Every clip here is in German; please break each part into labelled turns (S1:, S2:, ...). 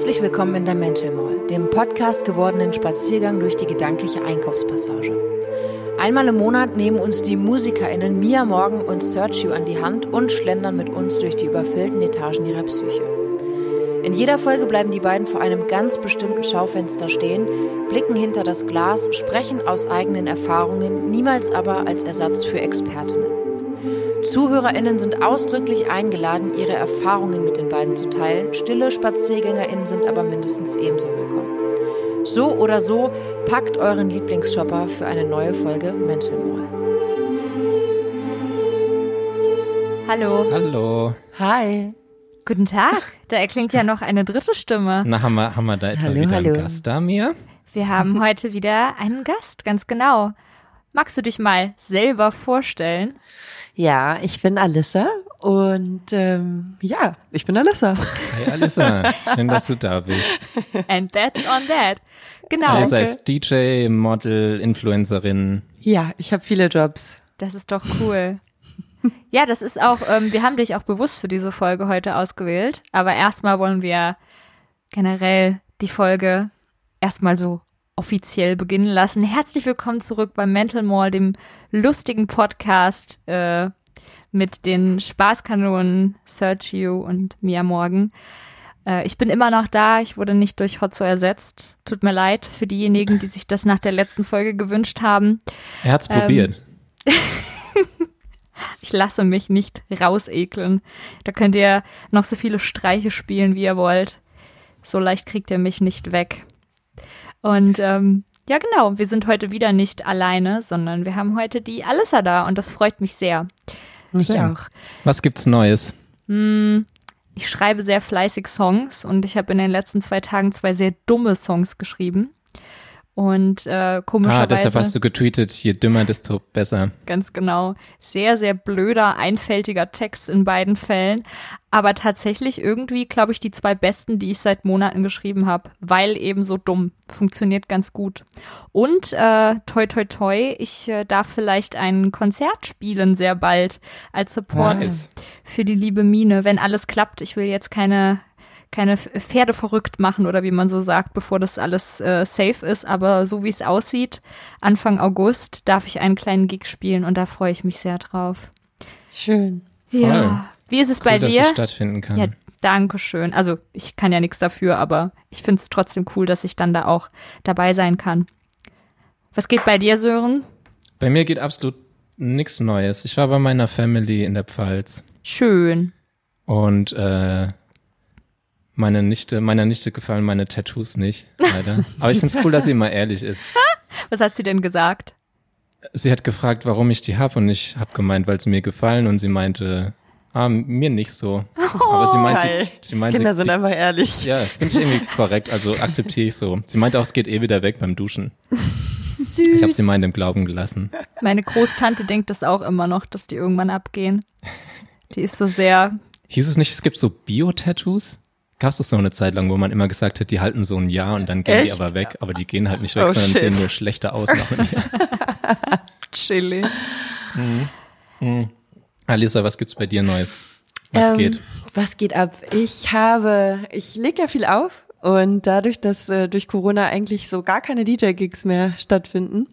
S1: Herzlich willkommen in der Mental Mall, dem Podcast gewordenen Spaziergang durch die gedankliche Einkaufspassage. Einmal im Monat nehmen uns die MusikerInnen Mia Morgan und Sergio an die Hand und schlendern mit uns durch die überfüllten Etagen ihrer Psyche. In jeder Folge bleiben die beiden vor einem ganz bestimmten Schaufenster stehen, blicken hinter das Glas, sprechen aus eigenen Erfahrungen, niemals aber als Ersatz für Expertinnen. ZuhörerInnen sind ausdrücklich eingeladen, ihre Erfahrungen mit den beiden zu teilen. Stille SpaziergängerInnen sind aber mindestens ebenso willkommen. So oder so, packt euren Lieblingsshopper für eine neue Folge Mental Mall.
S2: Hallo.
S3: Hallo.
S4: Hi.
S2: Guten Tag. Da erklingt ja noch eine dritte Stimme.
S3: Na, haben wir, haben wir da etwa
S4: Hallo,
S3: wieder
S4: hallo.
S3: einen Gast da, Mia?
S2: Wir haben heute wieder einen Gast, ganz genau. Magst du dich mal selber vorstellen?
S4: Ja, ich bin Alissa und ähm, ja, ich bin Alissa.
S3: Hi Alissa, schön, dass du da bist.
S2: And that's on that. Genau.
S3: Alissa ist DJ, Model, Influencerin.
S4: Ja, ich habe viele Jobs.
S2: Das ist doch cool. Ja, das ist auch, ähm, wir haben dich auch bewusst für diese Folge heute ausgewählt. Aber erstmal wollen wir generell die Folge erstmal so offiziell beginnen lassen. Herzlich willkommen zurück beim Mental Mall, dem lustigen Podcast äh, mit den Spaßkanonen Sergio und Mia Morgan. Äh, ich bin immer noch da. Ich wurde nicht durch Hotzo ersetzt. Tut mir leid für diejenigen, die sich das nach der letzten Folge gewünscht haben.
S3: Er hat's
S2: Ähm,
S3: probiert.
S2: Ich lasse mich nicht rausekeln. Da könnt ihr noch so viele Streiche spielen, wie ihr wollt. So leicht kriegt ihr mich nicht weg. Und ähm, ja, genau, wir sind heute wieder nicht alleine, sondern wir haben heute die Alissa da und das freut mich sehr.
S4: Ich
S3: Schön.
S4: auch.
S3: Was gibt's Neues?
S2: Hm, ich schreibe sehr fleißig Songs und ich habe in den letzten zwei Tagen zwei sehr dumme Songs geschrieben. Und äh,
S3: Ah,
S2: komischerweise.
S3: deshalb hast du getweetet, je dümmer, desto besser.
S2: Ganz genau. Sehr, sehr blöder, einfältiger Text in beiden Fällen. Aber tatsächlich irgendwie, glaube ich, die zwei besten, die ich seit Monaten geschrieben habe, weil eben so dumm. Funktioniert ganz gut. Und äh, toi toi toi, ich äh, darf vielleicht ein Konzert spielen sehr bald als Support
S3: Nice.
S2: für die liebe Mine, wenn alles klappt. Ich will jetzt keine keine Pferde verrückt machen oder wie man so sagt, bevor das alles äh, safe ist. Aber so wie es aussieht, Anfang August darf ich einen kleinen Gig spielen und da freue ich mich sehr drauf.
S4: Schön.
S2: Ja. Wie ist es
S3: Cool,
S2: bei
S3: dass
S2: dir?
S3: es stattfinden kann.
S2: Ja, danke schön. Also ich kann ja nichts dafür, aber ich finde es trotzdem cool, dass ich dann da auch dabei sein kann. Was geht bei dir, Sören?
S3: Bei mir geht absolut nichts Neues. Ich war bei meiner Family in der Pfalz
S2: Schön.
S3: und äh, meine Nichte, meiner Nichte gefallen meine Tattoos nicht, leider. Aber ich find's cool, dass sie immer ehrlich ist.
S2: Was hat sie denn gesagt?
S3: Sie hat gefragt, warum ich die hab und ich hab gemeint, weil sie mir gefallen und sie meinte, ah, mir nicht so. Aber sie meint,
S4: Geil.
S3: sie, sie meint,
S4: Kinder
S3: sie,
S4: sind einfach ehrlich.
S3: ja, finde ich irgendwie korrekt, also akzeptiere ich so. Sie meinte auch, es geht eh wieder weg beim Duschen.
S2: Süß.
S3: Ich habe sie mal in dem Glauben gelassen.
S2: Meine Großtante denkt das auch immer noch, dass die irgendwann abgehen. Die ist so sehr,
S3: Hieß es nicht, es gibt so Bio-Tattoos? Gab's das so eine Zeit lang, wo man immer gesagt hat, die halten so ein Jahr und dann gehen die
S4: Echt?
S3: aber weg, aber die gehen halt nicht weg,
S4: Oh,
S3: sondern
S4: shit.
S3: sehen nur schlechter aus nach einem Jahr.
S2: chillig.
S3: Alisa, was gibt's bei dir Neues? Was
S4: Ähm,
S3: geht?
S4: Was geht ab? Ich habe, ich lege ja viel auf und dadurch, dass äh, durch Corona eigentlich so gar keine DJ-Gigs mehr stattfinden,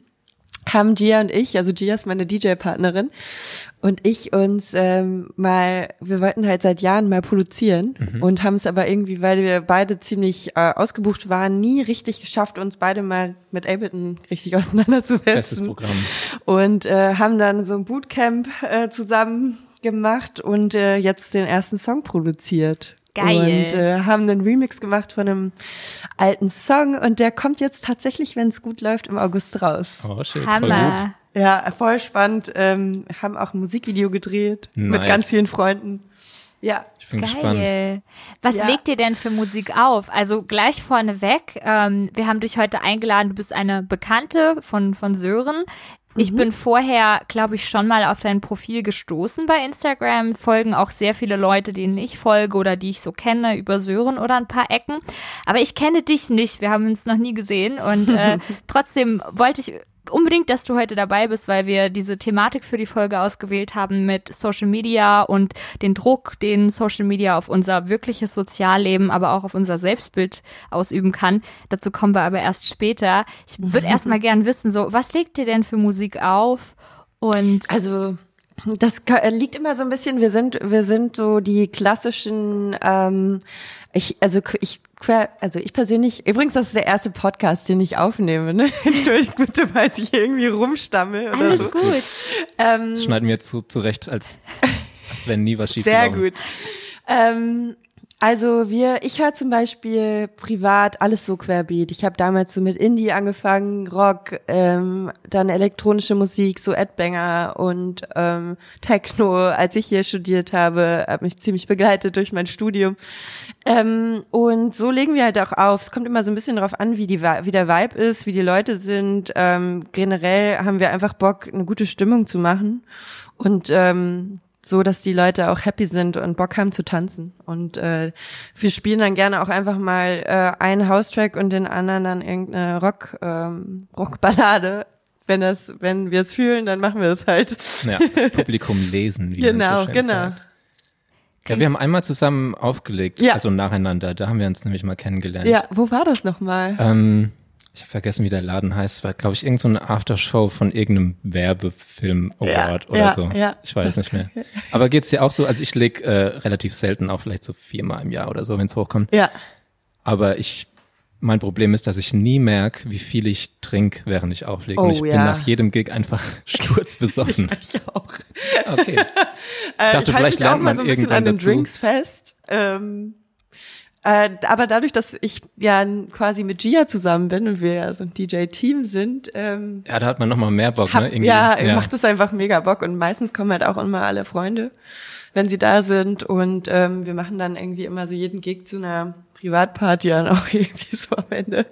S4: haben Gia und ich, also Gia ist meine DJ-Partnerin und ich uns ähm, mal, wir wollten halt seit Jahren mal produzieren und haben es aber irgendwie, weil wir beide ziemlich äh, ausgebucht waren, nie richtig geschafft, uns beide mal mit Ableton richtig auseinanderzusetzen
S3: Bestes Programm.
S4: und äh, haben dann so ein Bootcamp äh, zusammen gemacht und äh, jetzt den ersten Song produziert.
S2: Geil.
S4: Und äh, haben einen Remix gemacht von einem alten Song und der kommt jetzt tatsächlich, wenn es gut läuft, im August raus.
S3: Oh shit, voll gut.
S2: Hammer.
S4: Ja, voll spannend. Ähm, haben auch ein Musikvideo gedreht mit
S3: Nice.
S4: ganz vielen Freunden. Ja,
S3: Ich bin gespannt.
S2: Geil. Was
S4: Ja.
S2: legt ihr denn für Musik auf? Also gleich vorneweg, ähm, wir haben dich heute eingeladen, du bist eine Bekannte von, von Sören. Ich bin vorher, glaube ich, schon mal auf dein Profil gestoßen bei Instagram. Folgen auch sehr viele Leute, denen ich folge oder die ich so kenne, über Sören oder ein paar Ecken. Aber ich kenne dich nicht. Wir haben uns noch nie gesehen. Und äh, trotzdem wollte ich unbedingt, dass du heute dabei bist, weil wir diese Thematik für die Folge ausgewählt haben mit Social Media und den Druck, den Social Media auf unser wirkliches Sozialleben, aber auch auf unser Selbstbild ausüben kann. Dazu kommen wir aber erst später. Ich würde erst mal gern wissen, so, was legt dir denn für Musik auf? Und
S4: Also das äh, liegt immer so ein bisschen, wir sind, wir sind so die klassischen, ähm, ich, also ich, quer- also ich persönlich, übrigens, das ist der erste Podcast, den ich aufnehme, ne? Entschuldigt bitte, falls ich irgendwie rumstammel oder
S2: alles
S4: so.
S2: gut.
S4: Ähm,
S3: Schneiden wir zu, zurecht, als, als wenn nie was schief
S4: Sehr gut. Ähm, also wir, ich höre zum Beispiel privat alles so querbeet. Ich habe damals so mit Indie angefangen, Rock, ähm, dann elektronische Musik, so Ed Banger und ähm, Techno, als ich hier studiert habe, hat mich ziemlich begleitet durch mein Studium. Ähm, und so legen wir halt auch auf. Es kommt immer so ein bisschen darauf an, wie, die, wie der Vibe ist, wie die Leute sind. Ähm, generell haben wir einfach Bock, eine gute Stimmung zu machen. Und ähm, so, dass die Leute auch happy sind und Bock haben zu tanzen. Und äh, wir spielen dann gerne auch einfach mal äh, einen House-Track und den anderen dann irgendeine Rock, ähm, Rockballade. Wenn das, wenn wir es fühlen, dann machen wir es halt.
S3: Ja, das Publikum lesen. Wie
S4: Genau,
S3: so
S4: genau.
S3: sagt. Ja, wir haben einmal zusammen aufgelegt,
S4: Ja.
S3: also nacheinander. Da haben wir uns nämlich mal kennengelernt.
S4: Ja, wo war das nochmal?
S3: Ähm, ich habe vergessen, wie der Laden heißt. War, glaube ich, irgendeine so eine Aftershow von irgendeinem Werbefilm Award
S4: Ja,
S3: oder
S4: ja,
S3: so.
S4: ja.
S3: ich weiß nicht mehr. Aber geht's dir auch so? Also ich leg äh, relativ selten auf, vielleicht so viermal im Jahr oder so, wenn es hochkommt.
S4: Ja.
S3: Aber ich, mein Problem ist, dass ich nie merke, wie viel ich trinke, während ich auflege. Und
S4: Oh,
S3: ich bin
S4: ja.
S3: nach jedem Gig einfach sturzbesoffen.
S4: Ich auch.
S3: Okay.
S4: Äh,
S3: dachte,
S4: halte
S3: vielleicht
S4: mich auch
S3: lernt man
S4: so ein bisschen
S3: irgendwann
S4: an den
S3: dazu.
S4: Drinks fest. Ähm, äh, aber dadurch, dass ich ja quasi mit Gia zusammen bin und wir ja so ein DJ-Team sind, ähm,
S3: Ja, da hat man noch mal mehr Bock,
S4: hab,
S3: ne? Irgendwie,
S4: ja, macht es einfach mega Bock und meistens kommen halt auch immer alle Freunde, wenn sie da sind und ähm, wir machen dann irgendwie immer so jeden Gig zu einer Privatparty dann auch irgendwie so am Ende.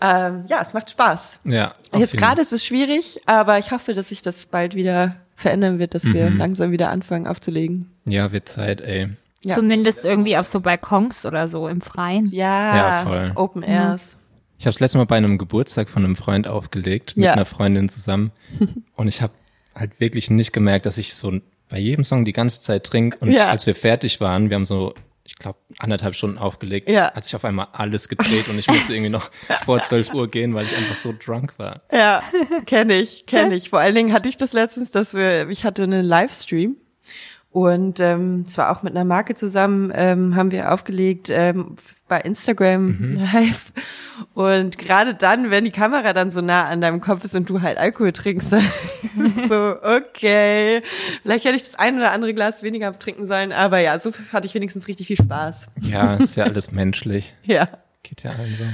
S4: Ähm, ja, es macht Spaß.
S3: Ja. auf
S4: Jetzt gerade ist es schwierig, aber ich hoffe, dass sich das bald wieder verändern wird, dass wir
S3: Mhm.
S4: langsam wieder anfangen aufzulegen.
S3: Ja, wird Zeit, ey.
S4: Ja.
S2: Zumindest irgendwie auf so Balkons oder so im Freien.
S4: Ja,
S3: Ja, voll.
S4: Open Airs.
S3: Ich habe das letzte Mal bei einem Geburtstag von einem Freund aufgelegt, mit
S4: Ja.
S3: einer Freundin zusammen. Und ich habe halt wirklich nicht gemerkt, dass ich so bei jedem Song die ganze Zeit trinke. Und
S4: Ja.
S3: als wir fertig waren, wir haben so, ich glaube, anderthalb Stunden aufgelegt,
S4: Ja.
S3: hat sich auf einmal alles gedreht und ich musste irgendwie noch vor 12 Uhr gehen, weil ich einfach so drunk war.
S4: Ja, kenne ich, kenne ich. Vor allen Dingen hatte ich das letztens, dass wir, ich hatte einen Livestream und ähm, es war auch mit einer Marke zusammen, ähm, haben wir aufgelegt ähm, bei Instagram live. Und gerade dann, wenn die Kamera dann so nah an deinem Kopf ist und du halt Alkohol trinkst, dann so, okay, vielleicht hätte ich das ein oder andere Glas weniger trinken sollen, aber ja, so hatte ich wenigstens richtig viel Spaß.
S3: Ja, ist ja alles menschlich.
S4: Ja.
S3: Geht ja allen so.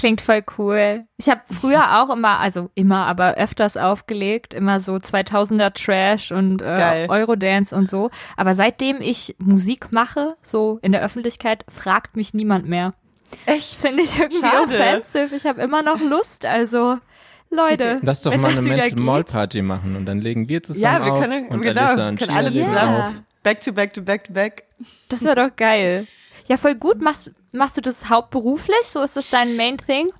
S2: Klingt voll cool. Ich habe früher auch immer, also immer, aber öfters aufgelegt, immer so 2000er Trash und äh. Eurodance und so. Aber seitdem ich Musik mache, so in der Öffentlichkeit, fragt mich niemand mehr.
S4: Echt?
S2: Das finde ich irgendwie
S4: Schade.
S2: offensive. Ich habe immer noch Lust, also Leute.
S3: Lass doch
S2: wenn
S3: mal eine Mental. Mall Party machen und dann legen wir zusammen
S4: Ja, wir
S3: auf
S4: können,
S3: und
S4: genau,
S3: und
S4: können alle zusammen.
S3: auf.
S4: Back to back to back to back.
S2: Das wäre doch geil. Ja, voll gut. Machst, machst du das hauptberuflich? So ist das dein Main Thing?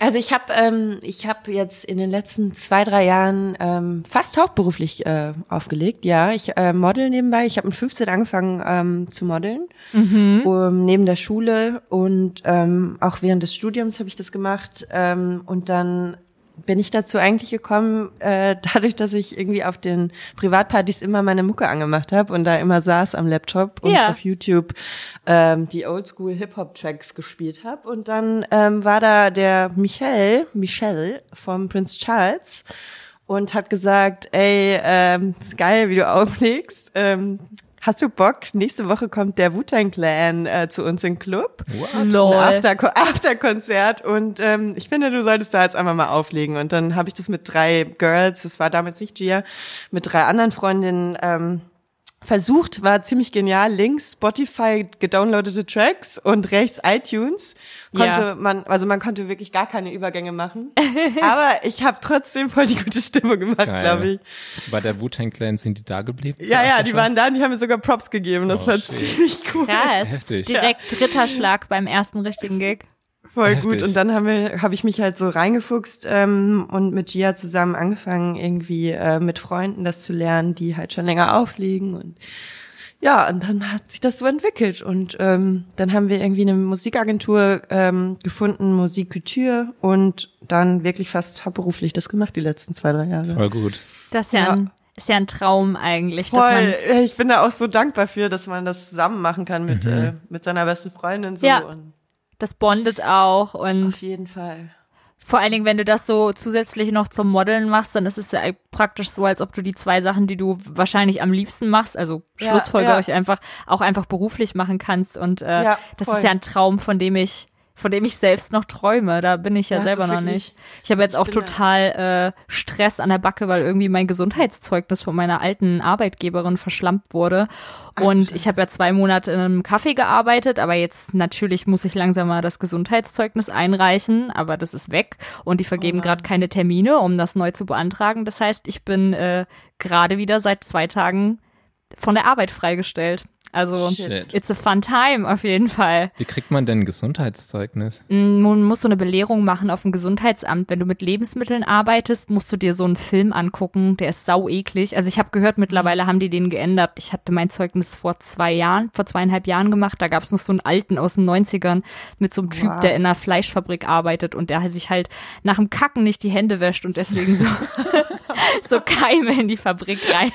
S4: Also ich habe ähm, ich habe jetzt in den letzten zwei drei Jahren ähm, fast hauptberuflich äh, aufgelegt. Ja, ich äh, model nebenbei. Ich habe mit 15 angefangen ähm, zu modeln um, neben der Schule und ähm, auch während des Studiums habe ich das gemacht ähm, und dann bin ich dazu eigentlich gekommen, äh, dadurch, dass ich irgendwie auf den Privatpartys immer meine Mucke angemacht habe und da immer saß am Laptop und
S2: Ja.
S4: auf YouTube ähm, die Oldschool Hip-Hop-Tracks gespielt habe. Und dann ähm, war da der Michel, Michel vom Prince Charles und hat gesagt, ey, ähm, ist geil, wie du auflegst. Ähm, hast du Bock? Nächste Woche kommt der Wu-Tang Clan äh, zu uns in den Club.
S2: Lol.
S4: Ein After Afterkonzert und ähm, ich finde, du solltest da jetzt einfach mal auflegen. Und dann habe ich das mit drei Girls, das war damals nicht Gia, mit drei anderen Freundinnen ähm, versucht, war ziemlich genial. Links Spotify gedownloadete Tracks und rechts iTunes. Konnte
S2: Ja.
S4: man, also man konnte wirklich gar keine Übergänge machen. Aber ich habe trotzdem voll die gute Stimme gemacht, glaube ich.
S3: Bei der Wu-Tang Clan sind die da geblieben?
S4: Ja, ja, die waren da und die haben mir sogar Props gegeben. Das
S3: Oh,
S4: war
S3: shit.
S4: ziemlich cool.
S2: Krass.
S3: Heftig.
S2: Direkt dritter Schlag beim ersten richtigen Gig.
S4: Voll
S3: Heftig.
S4: gut. Und dann haben wir, habe ich mich halt so reingefuchst ähm, und mit Gia zusammen angefangen, irgendwie äh, mit Freunden das zu lernen, die halt schon länger auflegen und ja, und dann hat sich das so entwickelt und ähm, dann haben wir irgendwie eine Musikagentur ähm, gefunden, Musik Couture und dann wirklich fast hauptberuflich das gemacht die letzten zwei, drei Jahre.
S3: Voll gut.
S2: Das ist ja,
S4: Ja.
S2: Ein, ist ja ein Traum eigentlich, dass
S4: Voll.
S2: man
S4: Ich bin da auch so dankbar für, dass man das zusammen machen kann mit,
S3: Mhm.
S4: äh, mit seiner besten Freundin so
S2: Ja.
S4: und
S2: das bondet auch und
S4: auf jeden Fall.
S2: Vor allen Dingen, wenn du das so zusätzlich noch zum Modeln machst, dann ist es ja praktisch so, als ob du die zwei Sachen, die du wahrscheinlich am liebsten machst, also
S4: Ja,
S2: Schlussfolger
S4: ja.
S2: euch einfach auch einfach beruflich machen kannst. Und äh,
S4: Ja,
S2: das ist ja ein Traum, von dem ich von dem ich selbst noch träume. Da bin ich ja
S4: Ja,
S2: selber noch nicht. Ich habe jetzt auch total äh, Stress an der Backe, weil irgendwie mein Gesundheitszeugnis von meiner alten Arbeitgeberin verschlampt wurde.
S4: Ach,
S2: Und
S4: Scheiße.
S2: ich habe ja zwei Monate in einem Café gearbeitet, aber jetzt natürlich muss ich langsam mal das Gesundheitszeugnis einreichen, aber das ist weg und die vergeben
S4: Oh
S2: gerade keine Termine, um das neu zu beantragen. Das heißt, ich bin äh, gerade wieder seit zwei Tagen von der Arbeit freigestellt. Also
S4: Shit.
S2: it's a fun time auf jeden Fall.
S3: Wie kriegt man denn ein Gesundheitszeugnis?
S2: Mm, Man muss so eine Belehrung machen auf dem Gesundheitsamt. Wenn du mit Lebensmitteln arbeitest, musst du dir so einen Film angucken, der ist sau eklig. Also ich habe gehört, mittlerweile haben die den geändert. Ich hatte mein Zeugnis vor zwei Jahren, vor zweieinhalb Jahren gemacht. Da gab es noch so einen alten aus den 90ern mit so einem Typ,
S4: Wow.
S2: der in einer Fleischfabrik arbeitet und der sich halt nach dem Kacken nicht die Hände wäscht und deswegen so, so Keime in die Fabrik rein,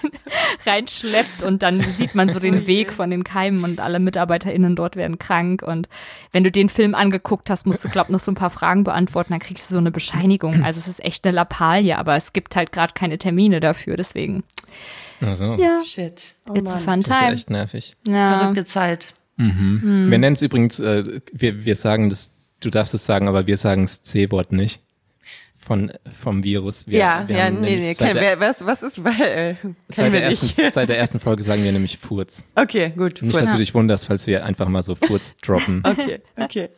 S2: reinschleppt und dann sieht man so den Weg von den Keimen und alle MitarbeiterInnen dort werden krank und wenn du den Film angeguckt hast, musst du, glaub, noch so ein paar Fragen beantworten, dann kriegst du so eine Bescheinigung. Also es ist echt eine Lappalie, aber es gibt halt gerade keine Termine dafür, deswegen.
S3: Also,
S2: Ja,
S4: Shit. Oh
S2: it's a fun
S3: das ist ja
S2: time.
S3: echt nervig.
S2: Ja.
S4: Verrückte Zeit.
S3: Mhm. Wir nennen es übrigens, äh, wir, wir sagen das, du darfst es sagen, aber wir sagen das C-Wort nicht. Von, vom Virus. Wir,
S4: ja,
S3: wir
S4: ja, nee, nee, kein,
S3: der-
S4: was, was ist, weil, äh,
S3: Seit
S4: wir
S3: der,
S4: nicht.
S3: ersten, seit der ersten Folge sagen wir nämlich Furz.
S4: Okay, gut.
S3: Nicht, dass du dich wunderst, falls wir einfach mal so Furz droppen.
S4: Okay, okay.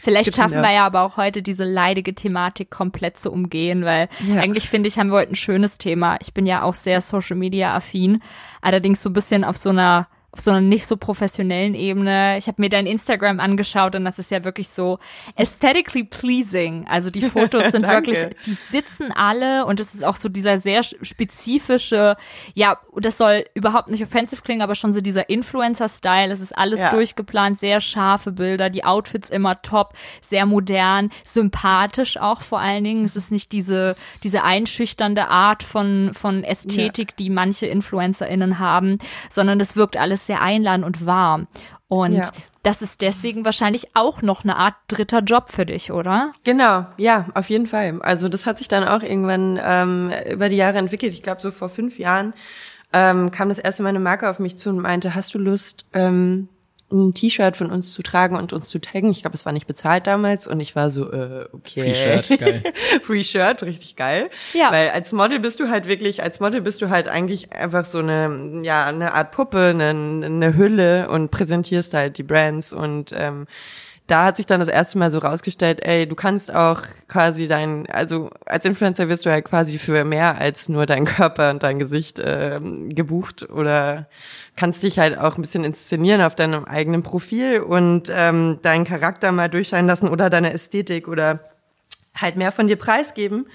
S2: Vielleicht
S4: Good to
S2: schaffen wir ja aber auch heute diese leidige Thematik komplett zu umgehen, weil
S4: Ja.
S2: eigentlich finde ich, haben wir heute ein schönes Thema. Ich bin ja auch sehr Social Media affin, allerdings so ein bisschen auf so einer auf so einer nicht so professionellen Ebene. Ich habe mir dein Instagram angeschaut und das ist ja wirklich so aesthetically pleasing. Also die Fotos sind wirklich, die sitzen alle und es ist auch so dieser sehr spezifische, ja, das soll überhaupt nicht offensive klingen, aber schon so dieser Influencer-Style. Es ist alles
S4: Ja.
S2: durchgeplant, sehr scharfe Bilder, die Outfits immer top, sehr modern, sympathisch auch vor allen Dingen. Es ist nicht diese, diese einschüchternde Art von, von Ästhetik, die manche InfluencerInnen haben, sondern das wirkt alles sehr einladend und warm. Und
S4: Ja.
S2: das ist deswegen wahrscheinlich auch noch eine Art dritter Job für dich, oder?
S4: Genau, ja, auf jeden Fall. Also das hat sich dann auch irgendwann ähm, über die Jahre entwickelt. Ich glaube, so vor fünf Jahren ähm, kam das erste Mal eine Marke auf mich zu und meinte, hast du Lust, ähm, ein T-Shirt von uns zu tragen und uns zu taggen? Ich glaube, es war nicht bezahlt damals und ich war so, äh, okay.
S3: Free Shirt, geil.
S4: Free Shirt, richtig geil.
S2: Ja.
S4: Weil als Model bist du halt wirklich, als Model bist du halt eigentlich einfach so eine, ja, eine Art Puppe, eine, eine Hülle und präsentierst halt die Brands und ähm, da hat sich dann das erste Mal so rausgestellt, ey, du kannst auch quasi dein, also als Influencer wirst du halt quasi für mehr als nur dein Körper und dein Gesicht ähm, gebucht oder kannst dich halt auch ein bisschen inszenieren auf deinem eigenen Profil und ähm, deinen Charakter mal durchscheinen lassen oder deine Ästhetik oder halt mehr von dir preisgeben.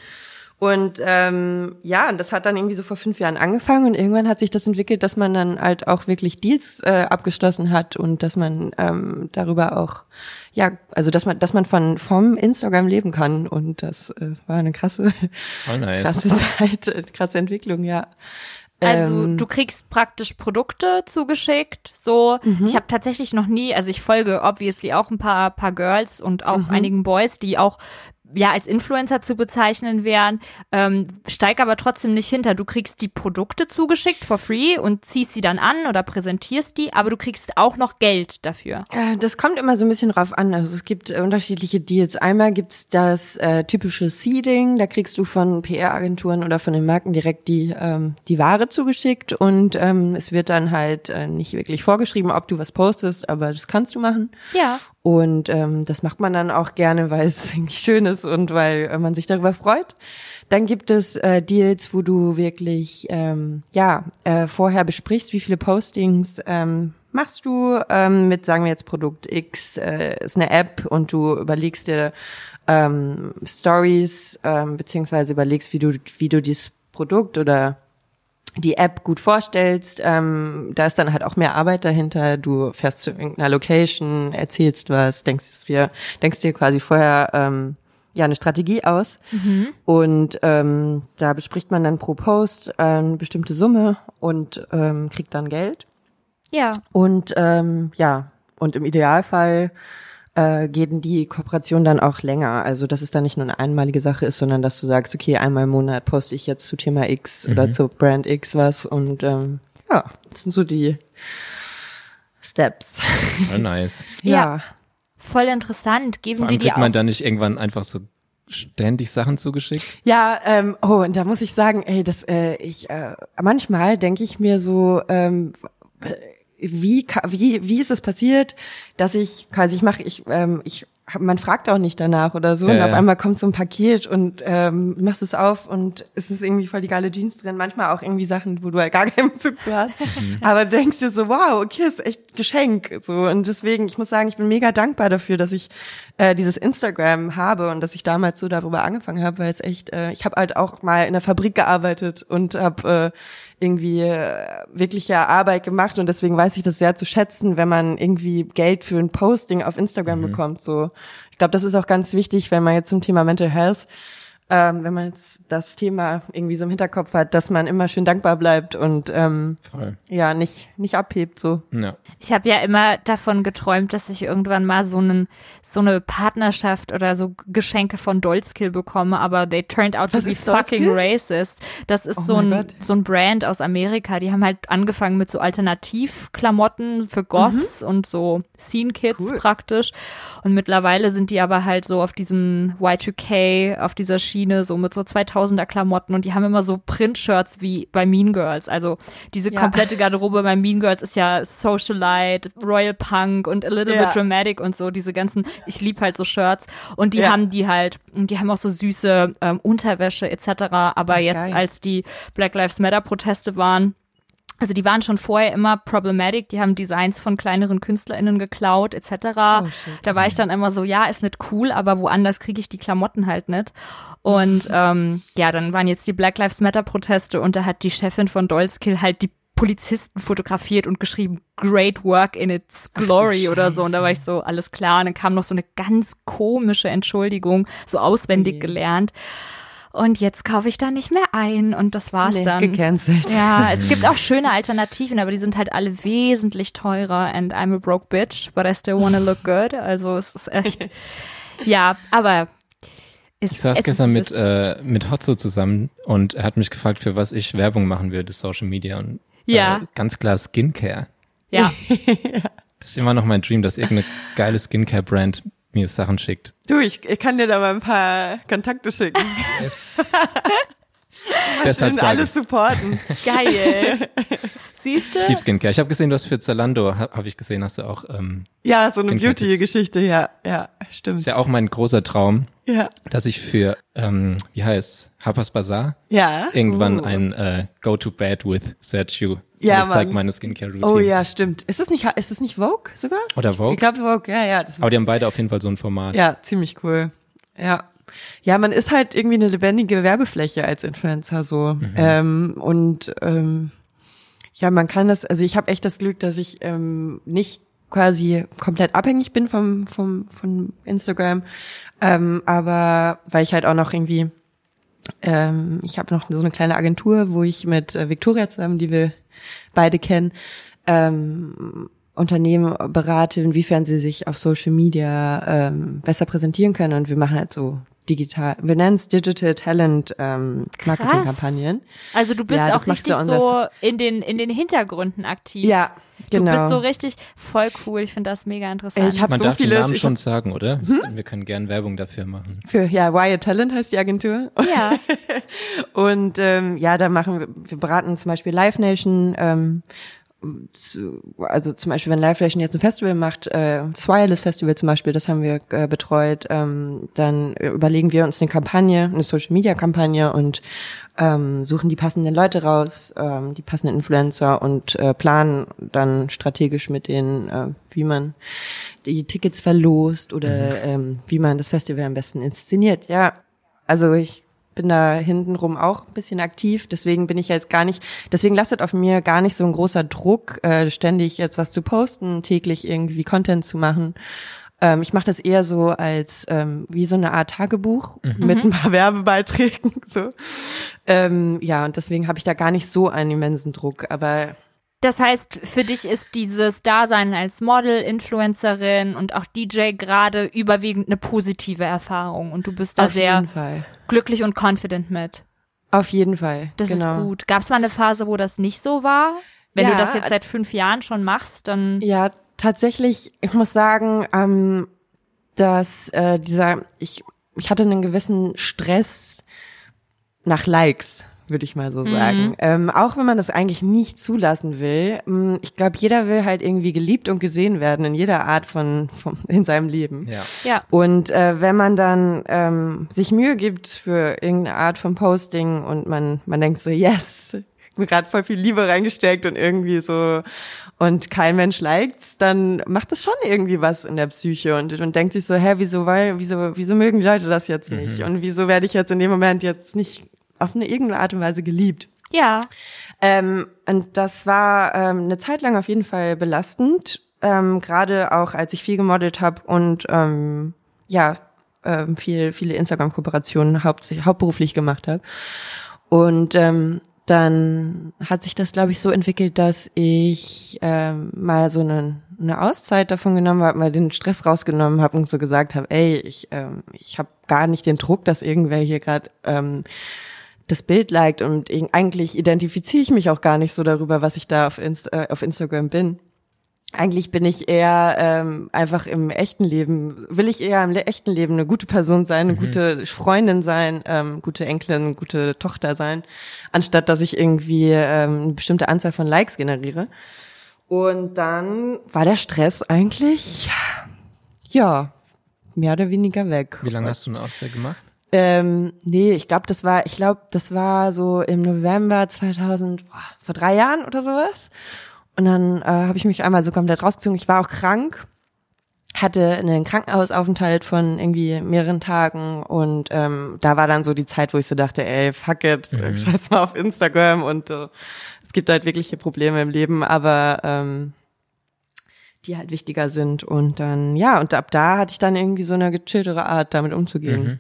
S4: Und ähm, ja, und das hat dann irgendwie so vor fünf Jahren angefangen und irgendwann hat sich das entwickelt, dass man dann halt auch wirklich Deals äh, abgeschlossen hat und dass man ähm, darüber auch, ja, also dass man, dass man von vom Instagram leben kann und das äh, war eine krasse,
S3: Oh, nice.
S4: krasse Zeit, äh, krasse Entwicklung, ja.
S2: Also
S4: Ähm,
S2: du kriegst praktisch Produkte zugeschickt. So,
S4: Mhm.
S2: ich habe tatsächlich noch nie, also ich folge obviously auch ein paar paar Girls und auch
S4: Mhm.
S2: einigen Boys, die auch ja als Influencer zu bezeichnen wären. Ähm, steig aber trotzdem nicht hinter. Du kriegst die Produkte zugeschickt for free und ziehst sie dann an oder präsentierst die, aber du kriegst auch noch Geld dafür.
S4: Äh, Das kommt immer so ein bisschen drauf an. Also es gibt äh, unterschiedliche Deals. Einmal gibt's das äh, typische Seeding, da kriegst du von PR-Agenturen oder von den Marken direkt die, ähm, die Ware zugeschickt und ähm, es wird dann halt äh, nicht wirklich vorgeschrieben, ob du was postest, aber das kannst du machen.
S2: Ja.
S4: Und ähm, das macht man dann auch gerne, weil es irgendwie schön ist und weil äh, man sich darüber freut. Dann gibt es äh, Deals, wo du wirklich ähm, ja äh, vorher besprichst, wie viele Postings ähm, machst du ähm, mit, sagen wir jetzt Produkt X, äh, ist eine App und du überlegst dir ähm, Stories, ähm, beziehungsweise überlegst, wie du, wie du dieses Produkt oder die App gut vorstellst. Ähm, da ist dann halt auch mehr Arbeit dahinter. Du fährst zu irgendeiner Location, erzählst was, denkst dir, denkst dir quasi vorher ähm, ja eine Strategie aus. Mhm. Und ähm, da bespricht man dann pro Post äh, eine bestimmte Summe und ähm, kriegt dann Geld.
S2: Ja.
S4: Und ähm, ja, und im Idealfall äh, gehen die Kooperationen dann auch länger. Also dass es dann nicht nur eine einmalige Sache ist, sondern dass du sagst, okay, einmal im Monat poste ich jetzt zu Thema X mhm. oder zu Brand X was und ähm, ja, das sind so die Steps.
S3: Oh, nice.
S2: ja. ja. Voll interessant. Geben
S3: Vor
S2: allem
S3: die dir man da nicht irgendwann einfach so ständig Sachen zugeschickt?
S4: Ja, ähm, oh, und da muss ich sagen, ey, das, äh, ich, äh, manchmal denke ich mir so, ähm, wie, wie, wie ist es passiert, dass ich quasi ich mache ich ähm, ich man fragt auch nicht danach oder so. Ja, und auf einmal kommt so ein Paket und ähm, machst es auf und es ist irgendwie voll die geile Jeans drin, manchmal auch irgendwie Sachen, wo du halt gar keinen Bezug zu hast, mhm. aber denkst dir so, wow, okay, ist echt Geschenk so. Und deswegen, ich muss sagen, ich bin mega dankbar dafür, dass ich äh, dieses Instagram habe und dass ich damals so darüber angefangen habe, weil es echt, äh, ich habe halt auch mal in der Fabrik gearbeitet und habe äh, irgendwie äh, wirkliche Arbeit gemacht und deswegen weiß ich das sehr zu schätzen, wenn man irgendwie Geld für ein Posting auf Instagram mhm. bekommt. So, ich glaube, das ist auch ganz wichtig, wenn man jetzt zum Thema Mental Health ähm, wenn man jetzt das Thema irgendwie so im Hinterkopf hat, dass man immer schön dankbar bleibt und ähm, Voll. ja nicht nicht abhebt so. Ja.
S2: Ich habe ja immer davon geträumt, dass ich irgendwann mal so einen so eine Partnerschaft oder so Geschenke von Dolzkill bekomme, aber they turned out Was to be fucking racist. Das ist oh so ein Gott. so ein Brand aus Amerika. Die haben halt angefangen mit so Alternativklamotten für Goths mhm. und so Scene Kids cool. praktisch und mittlerweile sind die aber halt so auf diesem Y2K auf dieser Schiene, so mit so 2000er Klamotten und die haben immer so Print-Shirts wie bei Mean Girls. Also diese ja. komplette Garderobe bei Mean Girls ist ja Socialite, Royal Punk und a little ja. bit dramatic und so, diese ganzen, ich lieb halt so Shirts und die ja. haben die halt, und die haben auch so süße ähm, Unterwäsche etc. Aber jetzt, als die Black Lives Matter Proteste waren, also die waren schon vorher immer problematic, die haben Designs von kleineren KünstlerInnen geklaut etc. Oh, da war ich dann immer so, ja, ist nicht cool, aber woanders kriege ich die Klamotten halt nicht. Und ähm, ja, dann waren jetzt die Black Lives Matter Proteste und da hat die Chefin von Dolskill halt die Polizisten fotografiert und geschrieben, great work in its glory Ach, oder so. Und da war ich so, alles klar. Und dann kam noch so eine ganz komische Entschuldigung, so auswendig okay. gelernt. Und jetzt kaufe ich da nicht mehr ein und das war's nee, dann.
S4: Gecancelt.
S2: Ja, es gibt auch schöne Alternativen, aber die sind halt alle wesentlich teurer and I'm a broke bitch, but I still wanna look good. Also es ist echt, ja, aber
S3: ist, ich saß gestern mit, äh, mit Hotzo zusammen und er hat mich gefragt, für was ich Werbung machen würde, Social Media und
S2: ja.
S3: Äh, ganz klar Skincare.
S2: Ja.
S3: das ist immer noch mein Dream, dass irgendeine geile Skincare-Brand mir Sachen schickt.
S4: Du, ich, ich kann dir da mal ein paar Kontakte schicken. Yes. Deshalb alles supporten.
S2: Geil. Siehst du?
S3: Ich liebe Skincare. Ich habe gesehen, du hast für Zalando, habe hab ich gesehen, hast du auch ähm,
S4: Ja, so eine Beauty-Geschichte, ja, ja, stimmt.
S3: Ist ja auch mein großer Traum,
S4: ja.
S3: dass ich für, ähm, wie heißt Harper's Bazaar
S4: ja.
S3: irgendwann uh. ein äh, Go-to-Bed with Sergio ja, ich zeig meine Skincare-Routine.
S4: Oh ja, stimmt. Ist das nicht, ist das nicht Vogue sogar?
S3: Oder Vogue?
S4: Ich glaube Vogue, ja, ja.
S3: Aber die haben beide auf jeden Fall so ein Format.
S4: Ja, ziemlich cool. Ja. Ja, man ist halt irgendwie eine lebendige Werbefläche als Influencer so. Mhm. Ähm, und ähm, ja, man kann das, also ich habe echt das Glück, dass ich ähm, nicht quasi komplett abhängig bin vom, vom, von Instagram. Ähm, aber weil ich halt auch noch irgendwie, ähm, ich habe noch so eine kleine Agentur, wo ich mit äh, Victoria zusammen, die wir beide kennen, ähm, Unternehmen berate, inwiefern sie sich auf Social Media ähm, besser präsentieren können. Und wir machen halt so digital, wir nennen es Digital Talent ähm, Marketingkampagnen.
S2: Also du bist ja, auch richtig so in den in den Hintergründen aktiv.
S4: Ja, genau.
S2: Du bist so richtig voll cool. Ich finde das mega interessant.
S3: Ich Man so darf viele, den Namen schon sagen, oder? Hm? Wir können gern Werbung dafür machen.
S4: Für ja, Wire Talent heißt die Agentur.
S2: Ja.
S4: Und ähm, ja, da machen wir, wir beraten zum Beispiel Live Nation. Ähm, zu, also zum Beispiel, wenn Live Relation jetzt ein Festival macht, äh, das Wireless Festival zum Beispiel, das haben wir äh, betreut, ähm, dann überlegen wir uns eine Kampagne, eine Social Media Kampagne und ähm, suchen die passenden Leute raus, ähm, die passenden Influencer und äh, planen dann strategisch mit denen, äh, wie man die Tickets verlost oder mhm. ähm, wie man das Festival am besten inszeniert. Ja, also ich bin da hintenrum auch ein bisschen aktiv, deswegen bin ich jetzt gar nicht, deswegen lastet auf mir gar nicht so ein großer Druck, äh, ständig jetzt was zu posten, täglich irgendwie Content zu machen. Ähm, ich mache das eher so als ähm, wie so eine Art Tagebuch mhm. mit ein paar Werbebeiträgen. So. Ähm, ja, und deswegen habe ich da gar nicht so einen immensen Druck. Aber
S2: das heißt, für dich ist dieses Dasein als Model, Influencerin und auch DJ gerade überwiegend eine positive Erfahrung und du bist da
S4: Auf
S2: sehr glücklich und confident mit.
S4: Auf jeden Fall.
S2: Das
S4: genau.
S2: ist gut. Gab es mal eine Phase, wo das nicht so war? Wenn
S4: Ja,
S2: du das jetzt seit fünf Jahren schon machst, dann
S4: Ja, tatsächlich, ich muss sagen, ähm, dass äh, dieser, ich, ich hatte einen gewissen Stress nach Likes, würde ich mal so sagen. Ähm, auch wenn man das eigentlich nicht zulassen will. Ähm, Ich glaube, jeder will halt irgendwie geliebt und gesehen werden in jeder Art von, von in seinem Leben.
S3: Ja.
S2: ja.
S4: Und äh, wenn man dann ähm, sich Mühe gibt für irgendeine Art von Posting und man man denkt so, yes, mir gerade voll viel Liebe reingesteckt und irgendwie so und kein Mensch liked's, dann macht das schon irgendwie was in der Psyche und, und denkt sich so, hä, wieso, weil, wieso, wieso mögen die Leute das jetzt nicht? Und wieso werde ich jetzt in dem Moment jetzt nicht auf eine irgendeine Art und Weise geliebt?
S2: Ja.
S4: Ähm, und das war ähm, eine Zeit lang auf jeden Fall belastend, ähm, gerade auch als ich viel gemodelt habe und ähm, ja ähm, viel viele Instagram-Kooperationen hauptsächlich hauptberuflich gemacht habe. Und ähm, dann hat sich das, glaube ich, so entwickelt, dass ich ähm, mal so eine, eine Auszeit davon genommen habe, mal den Stress rausgenommen habe und so gesagt habe, ey, ich, ähm, ich habe gar nicht den Druck, dass irgendwer hier gerade ähm, das Bild liked und ich, eigentlich identifiziere ich mich auch gar nicht so darüber, was ich da auf, Inst äh, auf Instagram bin. Eigentlich bin ich eher ähm, einfach im echten Leben, will ich eher im le echten Leben eine gute Person sein, eine gute Freundin sein, ähm, gute Enkelin, gute Tochter sein, anstatt dass ich irgendwie ähm, eine bestimmte Anzahl von Likes generiere. Und dann war der Stress eigentlich, ja, mehr oder weniger weg.
S3: Wie lange hast du eine Auszeit gemacht?
S4: Ähm, nee, ich glaube, das war, ich glaube, das war so im November 2000, boah, vor drei Jahren oder sowas. Und dann äh, habe ich mich einmal so komplett rausgezogen. Ich war auch krank, hatte einen Krankenhausaufenthalt von irgendwie mehreren Tagen und ähm, da war dann so die Zeit, wo ich so dachte, ey, fuck it,
S3: Mhm.
S4: scheiß mal auf Instagram und äh, es gibt halt wirkliche Probleme im Leben, aber ähm, die halt wichtiger sind und dann, ja, und ab da hatte ich dann irgendwie so eine gechilltere Art, damit umzugehen.
S3: Mhm.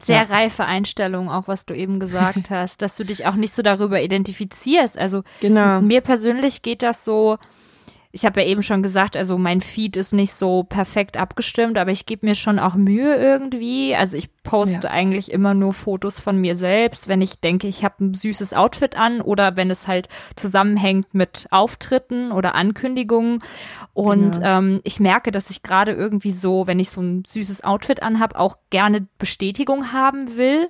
S2: Sehr
S4: Ja.
S2: reife Einstellung, auch was du eben gesagt hast, dass du dich auch nicht so darüber identifizierst. Also
S4: Genau.
S2: mir persönlich geht das so, ich habe ja eben schon gesagt, also mein Feed ist nicht so perfekt abgestimmt, aber ich gebe mir schon auch Mühe irgendwie. Also ich poste
S4: Ja.
S2: eigentlich immer nur Fotos von mir selbst, wenn ich denke, ich habe ein süßes Outfit an oder wenn es halt zusammenhängt mit Auftritten oder Ankündigungen. Und
S4: Genau.
S2: ähm, ich merke, dass ich gerade irgendwie so, wenn ich so ein süßes Outfit anhab, auch gerne Bestätigung haben will.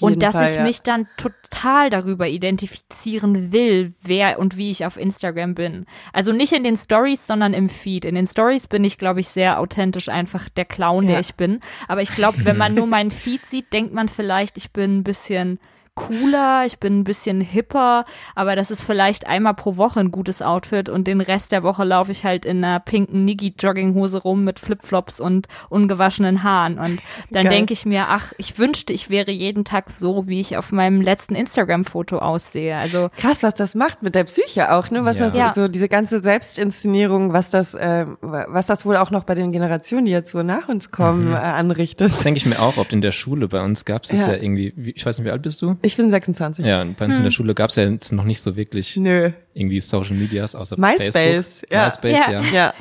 S2: Und dass
S4: Fall,
S2: ich
S4: ja.
S2: mich dann total darüber identifizieren will, wer und wie ich auf Instagram bin. Also nicht in den Stories, sondern im Feed. In den Stories bin ich, glaube ich, sehr authentisch einfach der Clown, der
S4: Ja.
S2: ich bin. Aber ich glaube, wenn man nur meinen Feed sieht, denkt man vielleicht, ich bin ein bisschen cooler, ich bin ein bisschen hipper, aber das ist vielleicht einmal pro Woche ein gutes Outfit und den Rest der Woche laufe ich halt in einer pinken Niggi-Jogginghose rum mit Flipflops und ungewaschenen Haaren und dann denke ich mir, ach, ich wünschte, ich wäre jeden Tag so, wie ich auf meinem letzten Instagram-Foto aussehe. Also
S4: Krass, was das macht mit der Psyche auch, ne? Was
S3: Ja.
S4: man so, so diese ganze Selbstinszenierung, was das, äh, was das wohl auch noch bei den Generationen, die jetzt so nach uns kommen, äh, anrichtet.
S3: Das denke ich mir auch oft in der Schule. Bei uns gab es das
S4: Ja.
S3: ja. irgendwie, wie- ich weiß nicht, wie alt bist du?
S4: Ich bin 26.
S3: Ja, und bei uns in der Schule gab es ja jetzt noch nicht so wirklich
S4: Nö.
S3: irgendwie Social Medias außer
S4: MySpace,
S3: Facebook.
S4: ja.
S3: MySpace,
S2: Ja.
S3: ja.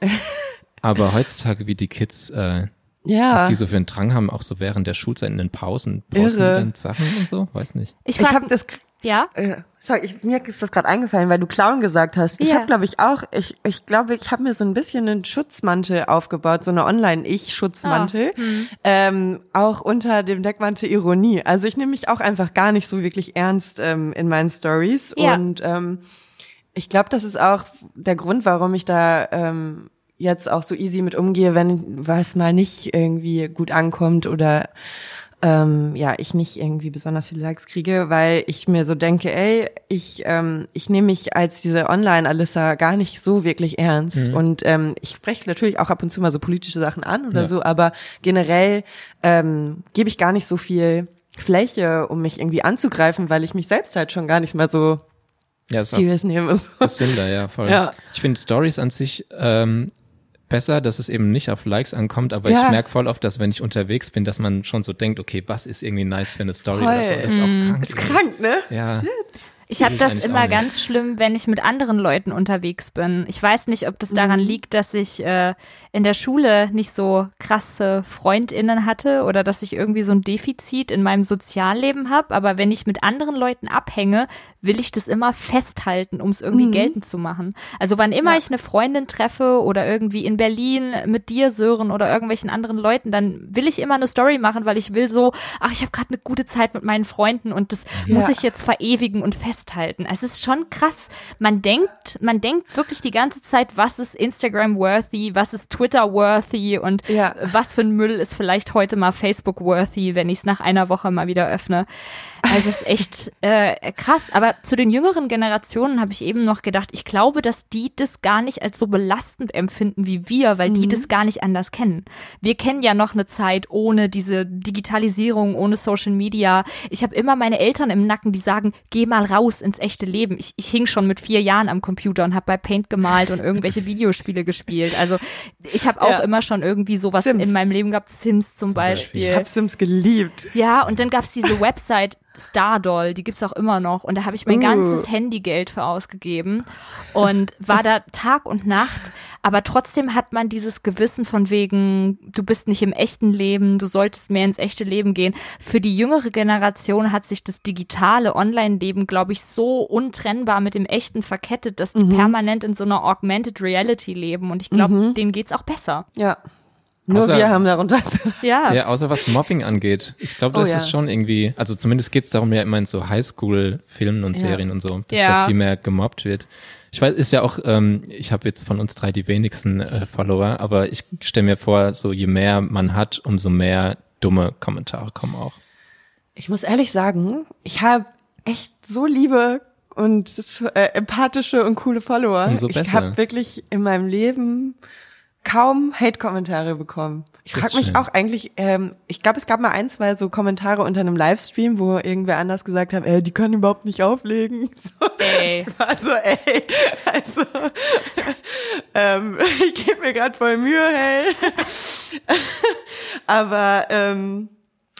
S4: Ja.
S3: Aber heutzutage, wie die Kids, äh,
S4: Ja.
S3: was die so für einen Drang haben, auch so während der Schulzeit in den Pausen, dann Sachen und so, weiß nicht.
S2: ich
S4: ich habe das
S2: ja,
S4: Äh, sorry, ich, mir ist das gerade eingefallen, weil du Clown gesagt hast. Ich
S2: Ja.
S4: habe, glaube ich, auch, ich, ich glaube, ich habe mir so ein bisschen einen Schutzmantel aufgebaut, so eine Online-Ich-Schutzmantel,
S2: Ah, hm.
S4: ähm, auch unter dem Deckmantel Ironie. Also ich nehme mich auch einfach gar nicht so wirklich ernst ähm, in meinen Stories
S2: Ja.
S4: und ähm, ich glaube, das ist auch der Grund, warum ich da ähm, jetzt auch so easy mit umgehe, wenn was mal nicht irgendwie gut ankommt oder ähm, ja, ich nicht irgendwie besonders viele Likes kriege, weil ich mir so denke, ey, ich, ähm, ich nehme mich als diese Online-Alissa gar nicht so wirklich ernst. Mhm. Und ähm, ich spreche natürlich auch ab und zu mal so politische Sachen an oder ja. so, aber generell ähm, gebe ich gar nicht so viel Fläche, um mich irgendwie anzugreifen, weil ich mich selbst halt schon gar nicht mehr so
S3: ja, serious nehme. Gesünder, ja, voll. Ja. Ich finde Stories an sich ähm, besser, dass es eben nicht auf Likes ankommt, aber ja. ich merke voll oft, dass wenn ich unterwegs bin, dass man schon so denkt, okay, was ist irgendwie nice für eine Story oder so. Das ist auch krank.
S4: Ist krank, ne?
S3: Ja. Shit.
S2: Ich habe das immer ganz schlimm, wenn ich mit anderen Leuten unterwegs bin. Ich weiß nicht, ob das daran mhm. liegt, dass ich äh, in der Schule nicht so krasse Freundinnen hatte oder dass ich irgendwie so ein Defizit in meinem Sozialleben habe. Aber wenn ich mit anderen Leuten abhänge, will ich das immer festhalten, um es irgendwie mhm. geltend zu machen. Also wann immer ja. ich eine Freundin treffe oder irgendwie in Berlin mit dir, Sören oder irgendwelchen anderen Leuten, dann will ich immer eine Story machen, weil ich will so, ach, ich habe gerade eine gute Zeit mit meinen Freunden und das ja. muss ich jetzt verewigen und festhalten festhalten. Es ist schon krass. Man denkt, man denkt wirklich die ganze Zeit, was ist Instagram worthy, was ist Twitter worthy und ja. was für ein Müll ist vielleicht heute mal Facebook worthy, wenn ich es nach einer Woche mal wieder öffne. Also es ist echt äh, krass. Aber zu den jüngeren Generationen habe ich eben noch gedacht, ich glaube, dass die das gar nicht als so belastend empfinden wie wir, weil mhm. die das gar nicht anders kennen. Wir kennen ja noch eine Zeit ohne diese Digitalisierung, ohne Social Media. Ich habe immer meine Eltern im Nacken, die sagen, geh mal raus ins echte Leben. Ich, ich hing schon mit vier Jahren am Computer und habe bei Paint gemalt und irgendwelche Videospiele gespielt. Also ich habe auch ja. immer schon irgendwie sowas Sims. in meinem Leben gehabt. Sims zum, zum Beispiel. Beispiel.
S4: Ich habe Sims geliebt.
S2: Ja, und dann gab's diese Website Stardoll, die gibt's auch immer noch. Und da habe ich mein uh. ganzes Handygeld für ausgegeben und war da Tag und Nacht. Aber trotzdem hat man dieses Gewissen von wegen, du bist nicht im echten Leben, du solltest mehr ins echte Leben gehen. Für die jüngere Generation hat sich das digitale Online-Leben, glaube ich, so untrennbar mit dem echten verkettet, dass die mhm. permanent in so einer Augmented Reality leben. Und ich glaube, mhm. denen geht's auch besser.
S4: Ja. Nur außer, wir haben darunter.
S3: Ja. ja, außer was Mobbing angeht. Ich glaube, das oh, ja. ist schon irgendwie, also zumindest geht es darum ja immer in so Highschool-Filmen und Serien ja. und so, dass ja. da viel mehr gemobbt wird. Ich weiß, ist ja auch, ähm, ich habe jetzt von uns drei die wenigsten äh, Follower, aber ich stelle mir vor, so je mehr man hat, umso mehr dumme Kommentare kommen auch.
S4: Ich muss ehrlich sagen, ich habe echt so liebe und äh, empathische und coole Follower.
S3: Umso besser.
S4: Ich habe wirklich in meinem Leben kaum Hate-Kommentare bekommen. Ich frage mich schön. auch eigentlich, ähm, ich glaube, es gab mal ein, zwei so Kommentare unter einem Livestream, wo irgendwer anders gesagt hat, ey, die können überhaupt nicht auflegen. So, ey. Ich war so, ey, also, ähm, ich gebe mir gerade voll Mühe, hey. Aber ähm,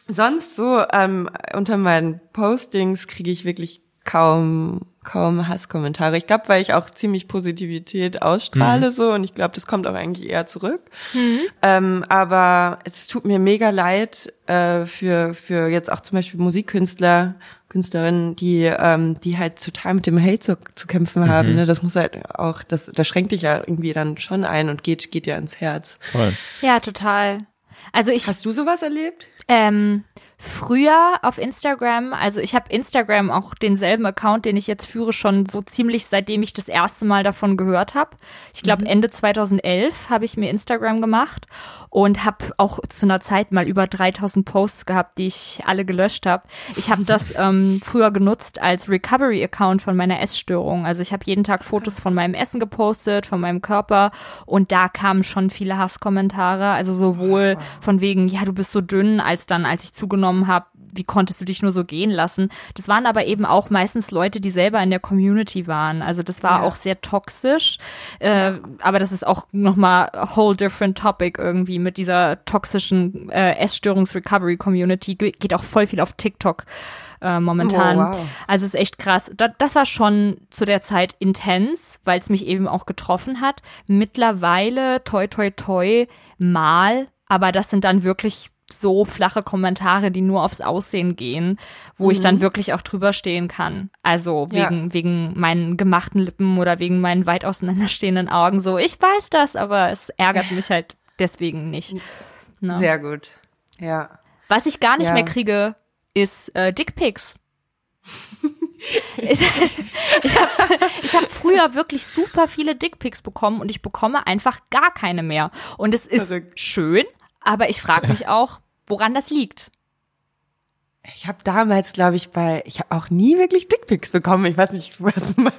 S4: sonst so ähm, unter meinen Postings kriege ich wirklich kaum kaum Hasskommentare. Ich glaube, weil ich auch ziemlich Positivität ausstrahle mhm. so und ich glaube, das kommt auch eigentlich eher zurück. Mhm. Ähm, aber es tut mir mega leid äh, für für jetzt auch zum Beispiel Musikkünstler, Künstlerinnen, die ähm, die halt total mit dem Hate zu, zu kämpfen haben. Mhm. Ne? Das muss halt auch, das das schränkt dich ja irgendwie dann schon ein und geht geht ja ins Herz.
S3: Voll.
S2: Ja, total. Also ich.
S4: Hast du sowas erlebt?
S2: Ähm, früher auf Instagram, also ich habe Instagram auch denselben Account, den ich jetzt führe, schon so ziemlich seitdem ich das erste Mal davon gehört habe. Ich glaube mhm. Ende 2011 habe ich mir Instagram gemacht und habe auch zu einer Zeit mal über 3000 Posts gehabt, die ich alle gelöscht habe. Ich habe das ähm, früher genutzt als Recovery-Account von meiner Essstörung. Also ich habe jeden Tag Fotos von meinem Essen gepostet, von meinem Körper und da kamen schon viele Hasskommentare. Also sowohl von wegen, ja, du bist so dünn, als dann, als ich zugenommen wahrgenommen habe, wie konntest du dich nur so gehen lassen? Das waren aber eben auch meistens Leute, die selber in der Community waren. Also das war ja. auch sehr toxisch. Äh, aber das ist auch nochmal a whole different topic irgendwie mit dieser toxischen äh, Essstörungs-Recovery-Community. Geht auch voll viel auf TikTok. Äh, momentan. Oh, wow. Also es ist echt krass. Das, das war schon zu der Zeit intens, weil es mich eben auch getroffen hat. Mittlerweile, toi toi toi, mal, aber das sind dann wirklich so flache Kommentare, die nur aufs Aussehen gehen, wo mhm. ich dann mhm. wirklich auch drüber stehen kann. Also wegen, ja. wegen meinen gemachten Lippen oder wegen meinen weit auseinanderstehenden Augen. So, ich weiß das, aber es ärgert mich halt deswegen nicht.
S4: Ne? Sehr gut. Ja.
S2: Was ich gar nicht ja. mehr kriege, ist äh, Dickpics. ich, ich habe ich hab früher wirklich super viele Dickpics bekommen und ich bekomme einfach gar keine mehr. Und es ist Verrückt. schön, aber ich frage mich auch, woran das liegt.
S4: Ich habe damals, glaube ich, bei, ich habe auch nie wirklich Dickpics bekommen. Ich weiß nicht, was mal.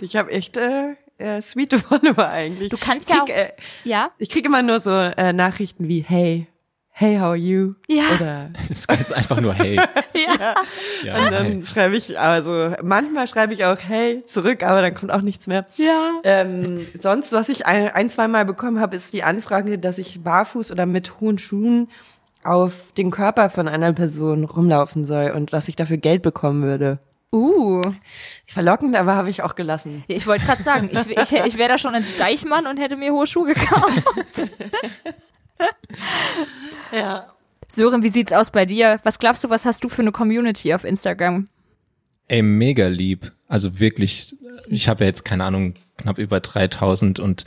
S4: Ich habe echt äh, äh, sweet Follower eigentlich.
S2: Du kannst ja krieg, auch, äh,
S4: ja. Ich kriege immer nur so äh, Nachrichten wie Hey, Hey, how are you?
S2: Ja.
S3: Oder das ist ganz einfach nur Hey.
S2: ja.
S4: ja. Und dann hey. schreibe ich, also manchmal schreibe ich auch Hey zurück, aber dann kommt auch nichts mehr.
S2: Ja.
S4: Ähm, sonst, was ich ein, ein zwei Mal bekommen habe, ist die Anfrage, dass ich barfuß oder mit hohen Schuhen auf den Körper von einer Person rumlaufen soll und dass ich dafür Geld bekommen würde.
S2: Uh.
S4: Verlockend, aber habe ich auch gelassen.
S2: Ich wollte gerade sagen, ich, ich, ich wäre da schon ins Deichmann und hätte mir hohe Schuhe gekauft.
S4: ja.
S2: Sören, wie sieht's aus bei dir? Was glaubst du, was hast du für eine Community auf Instagram?
S3: Ey, mega lieb. Also wirklich, ich habe ja jetzt keine Ahnung, knapp über 3000 und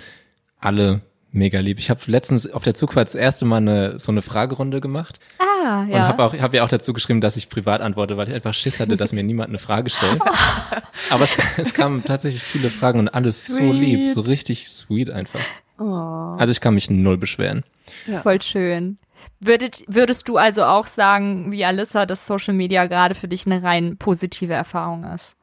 S3: alle mega lieb. Ich habe letztens auf der Zugfahrt das erste Mal eine, so eine Fragerunde gemacht.
S2: Ah, ja.
S3: Und habe auch hab ja auch dazu geschrieben, dass ich privat antworte, weil ich einfach Schiss hatte, dass mir niemand eine Frage stellt. Aber es, es kamen tatsächlich viele Fragen und alles sweet. so lieb, so richtig sweet einfach. Oh. Also ich kann mich null beschweren.
S2: Ja. Voll schön. Würdet, würdest du also auch sagen, wie Alissa, dass Social Media gerade für dich eine rein positive Erfahrung ist?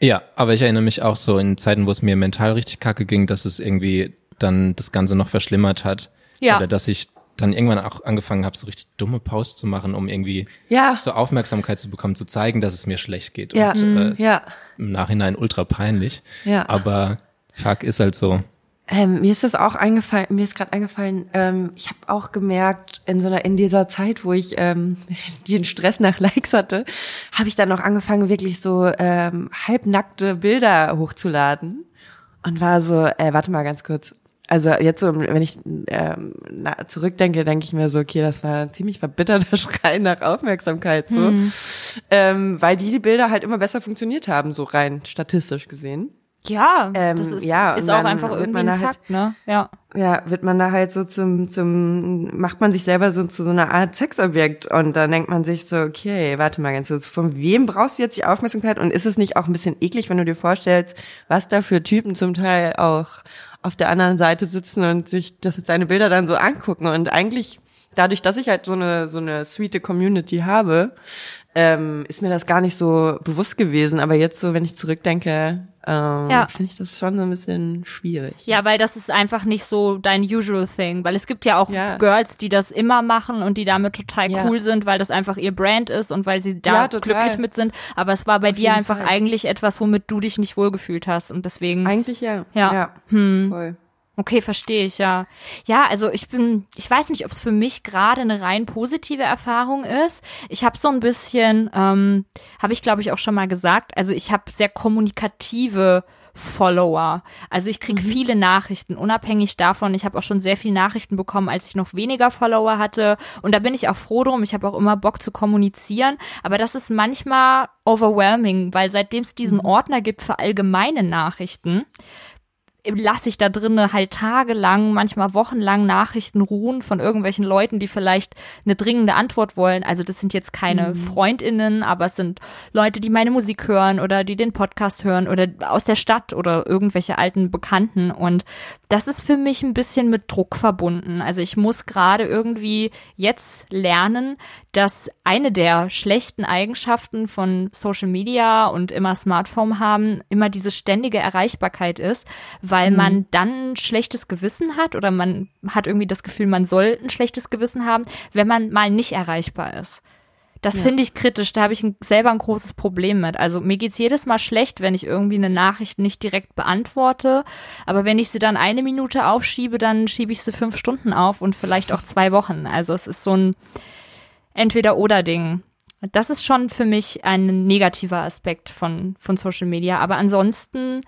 S3: Ja, aber ich erinnere mich auch so in Zeiten, wo es mir mental richtig kacke ging, dass es irgendwie dann das Ganze noch verschlimmert hat.
S2: Ja.
S3: Oder dass ich dann irgendwann auch angefangen habe, so richtig dumme Posts zu machen, um irgendwie
S4: ja.
S3: so Aufmerksamkeit zu bekommen, zu zeigen, dass es mir schlecht geht.
S4: Ja.
S3: Und
S4: äh, ja.
S3: im Nachhinein ultra peinlich.
S4: Ja.
S3: Aber fuck, ist halt so.
S4: Ähm, mir ist das auch eingefallen, mir ist gerade eingefallen, ähm, ich habe auch gemerkt, in so einer, in dieser Zeit, wo ich ähm, den Stress nach Likes hatte, habe ich dann auch angefangen, wirklich so ähm, halbnackte Bilder hochzuladen. Und war so, äh, warte mal ganz kurz. Also jetzt so, wenn ich ähm, na, zurückdenke, denke ich mir so, okay, das war ein ziemlich verbitterter Schrei nach Aufmerksamkeit, so, mhm. ähm, weil die, die Bilder halt immer besser funktioniert haben, so rein statistisch gesehen.
S2: Ja, ähm, das ist, ja, ist auch einfach irgendwie ein halt Fakt, halt, ne? Ja.
S4: Ja, wird man da halt so zum, zum, macht man sich selber so zu so einer Art Sexobjekt und dann denkt man sich so, okay, warte mal ganz kurz, von wem brauchst du jetzt die Aufmerksamkeit und ist es nicht auch ein bisschen eklig, wenn du dir vorstellst, was da für Typen zum Teil auch auf der anderen Seite sitzen und sich das seine Bilder dann so angucken. Und eigentlich dadurch, dass ich halt so eine so eine sweete Community habe, ähm, ist mir das gar nicht so bewusst gewesen. Aber jetzt so, wenn ich zurückdenke, ähm, ja. finde ich das schon so ein bisschen schwierig.
S2: Ja, weil das ist einfach nicht so dein usual thing. Weil es gibt ja auch ja. Girls, die das immer machen und die damit total ja. cool sind, weil das einfach ihr Brand ist und weil sie da glücklich mit sind. Aber es war bei Auf dir einfach Fall. eigentlich etwas, womit du dich nicht wohlgefühlt hast. Und deswegen.
S4: Eigentlich ja.
S2: Ja.
S4: ja.
S2: Hm. Voll. Okay, verstehe ich, ja. Ja, also ich bin, ich weiß nicht, ob es für mich gerade eine rein positive Erfahrung ist. Ich habe so ein bisschen, ähm, habe ich glaube ich auch schon mal gesagt, also ich habe sehr kommunikative Follower. Also ich kriege mhm. viele Nachrichten, unabhängig davon. Ich habe auch schon sehr viele Nachrichten bekommen, als ich noch weniger Follower hatte. Und da bin ich auch froh drum. Ich habe auch immer Bock zu kommunizieren. Aber das ist manchmal overwhelming, weil seitdem es diesen mhm. Ordner gibt für allgemeine Nachrichten, lasse ich da drinnen halt tagelang, manchmal wochenlang Nachrichten ruhen von irgendwelchen Leuten, die vielleicht eine dringende Antwort wollen. Also das sind jetzt keine mhm. Freundinnen, aber es sind Leute, die meine Musik hören oder die den Podcast hören oder aus der Stadt oder irgendwelche alten Bekannten. Und das ist für mich ein bisschen mit Druck verbunden. Also ich muss gerade irgendwie jetzt lernen, dass eine der schlechten Eigenschaften von Social Media und immer Smartphone haben, immer diese ständige Erreichbarkeit ist, weil mhm. man dann ein schlechtes Gewissen hat oder man hat irgendwie das Gefühl, man soll ein schlechtes Gewissen haben, wenn man mal nicht erreichbar ist. Das ja. finde ich kritisch, da habe ich selber ein großes Problem mit. Also mir geht's jedes Mal schlecht, wenn ich irgendwie eine Nachricht nicht direkt beantworte, aber wenn ich sie dann eine Minute aufschiebe, dann schiebe ich sie fünf Stunden auf und vielleicht auch zwei Wochen. Also es ist so ein Entweder-Oder-Ding. Das ist schon für mich ein negativer Aspekt von, von Social Media. Aber ansonsten,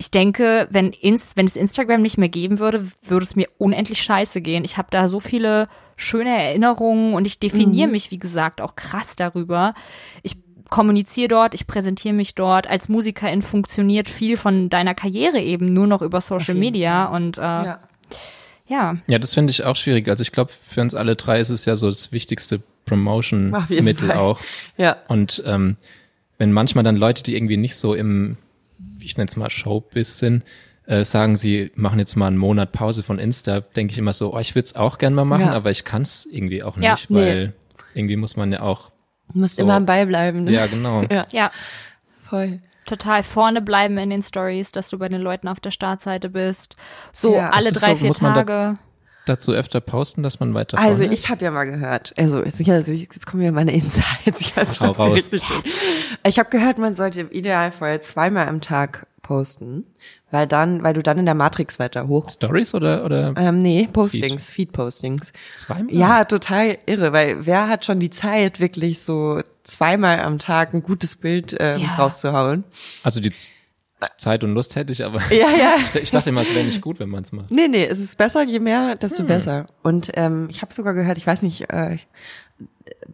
S2: ich denke, wenn, Inst wenn es Instagram nicht mehr geben würde, würde es mir unendlich scheiße gehen. Ich habe da so viele schöne Erinnerungen und ich definiere mhm. mich, wie gesagt, auch krass darüber. Ich kommuniziere dort, ich präsentiere mich dort. Als Musikerin funktioniert viel von deiner Karriere eben nur noch über Social Media und äh, ja. ja.
S3: Ja, das finde ich auch schwierig. Also ich glaube, für uns alle drei ist es ja so das wichtigste Promotion-Mittel auch.
S4: Ja.
S3: Und ähm, wenn manchmal dann Leute, die irgendwie nicht so im, ich nenne es mal Showbiz sind, äh, sagen, sie machen jetzt mal einen Monat Pause von Insta, denke ich immer so, oh, ich würde es auch gern mal machen, ja. aber ich kann es irgendwie auch ja, nicht, weil nee. irgendwie muss man ja auch.
S4: Du musst so, immer am Ball bleiben. Ne?
S3: Ja, genau.
S2: ja. ja. Voll total vorne bleiben in den Stories, dass du bei den Leuten auf der Startseite bist. So ja. alle drei, so, vier Tage
S3: dazu öfter posten, dass man weiter
S4: Also ich habe ja mal gehört, also jetzt, jetzt kommen ja meine Insights, ich weiß nicht, was richtig yes. Ich habe gehört, man sollte im Idealfall zweimal am Tag posten, weil dann, weil du dann in der Matrix weiter hoch.
S3: Stories oder oder?
S4: Ähm, nee, Postings, Feed-Postings. Feed zweimal? Ja, total irre, weil wer hat schon die Zeit, wirklich so zweimal am Tag ein gutes Bild ähm, ja. rauszuhauen?
S3: Also die Zeit und Lust hätte ich, aber
S4: ja, ja.
S3: ich, dachte immer, es wäre nicht gut, wenn man es macht.
S4: Nee, nee, es ist besser, je mehr, desto hm. besser. Und ähm, ich habe sogar gehört, ich weiß nicht, äh, ich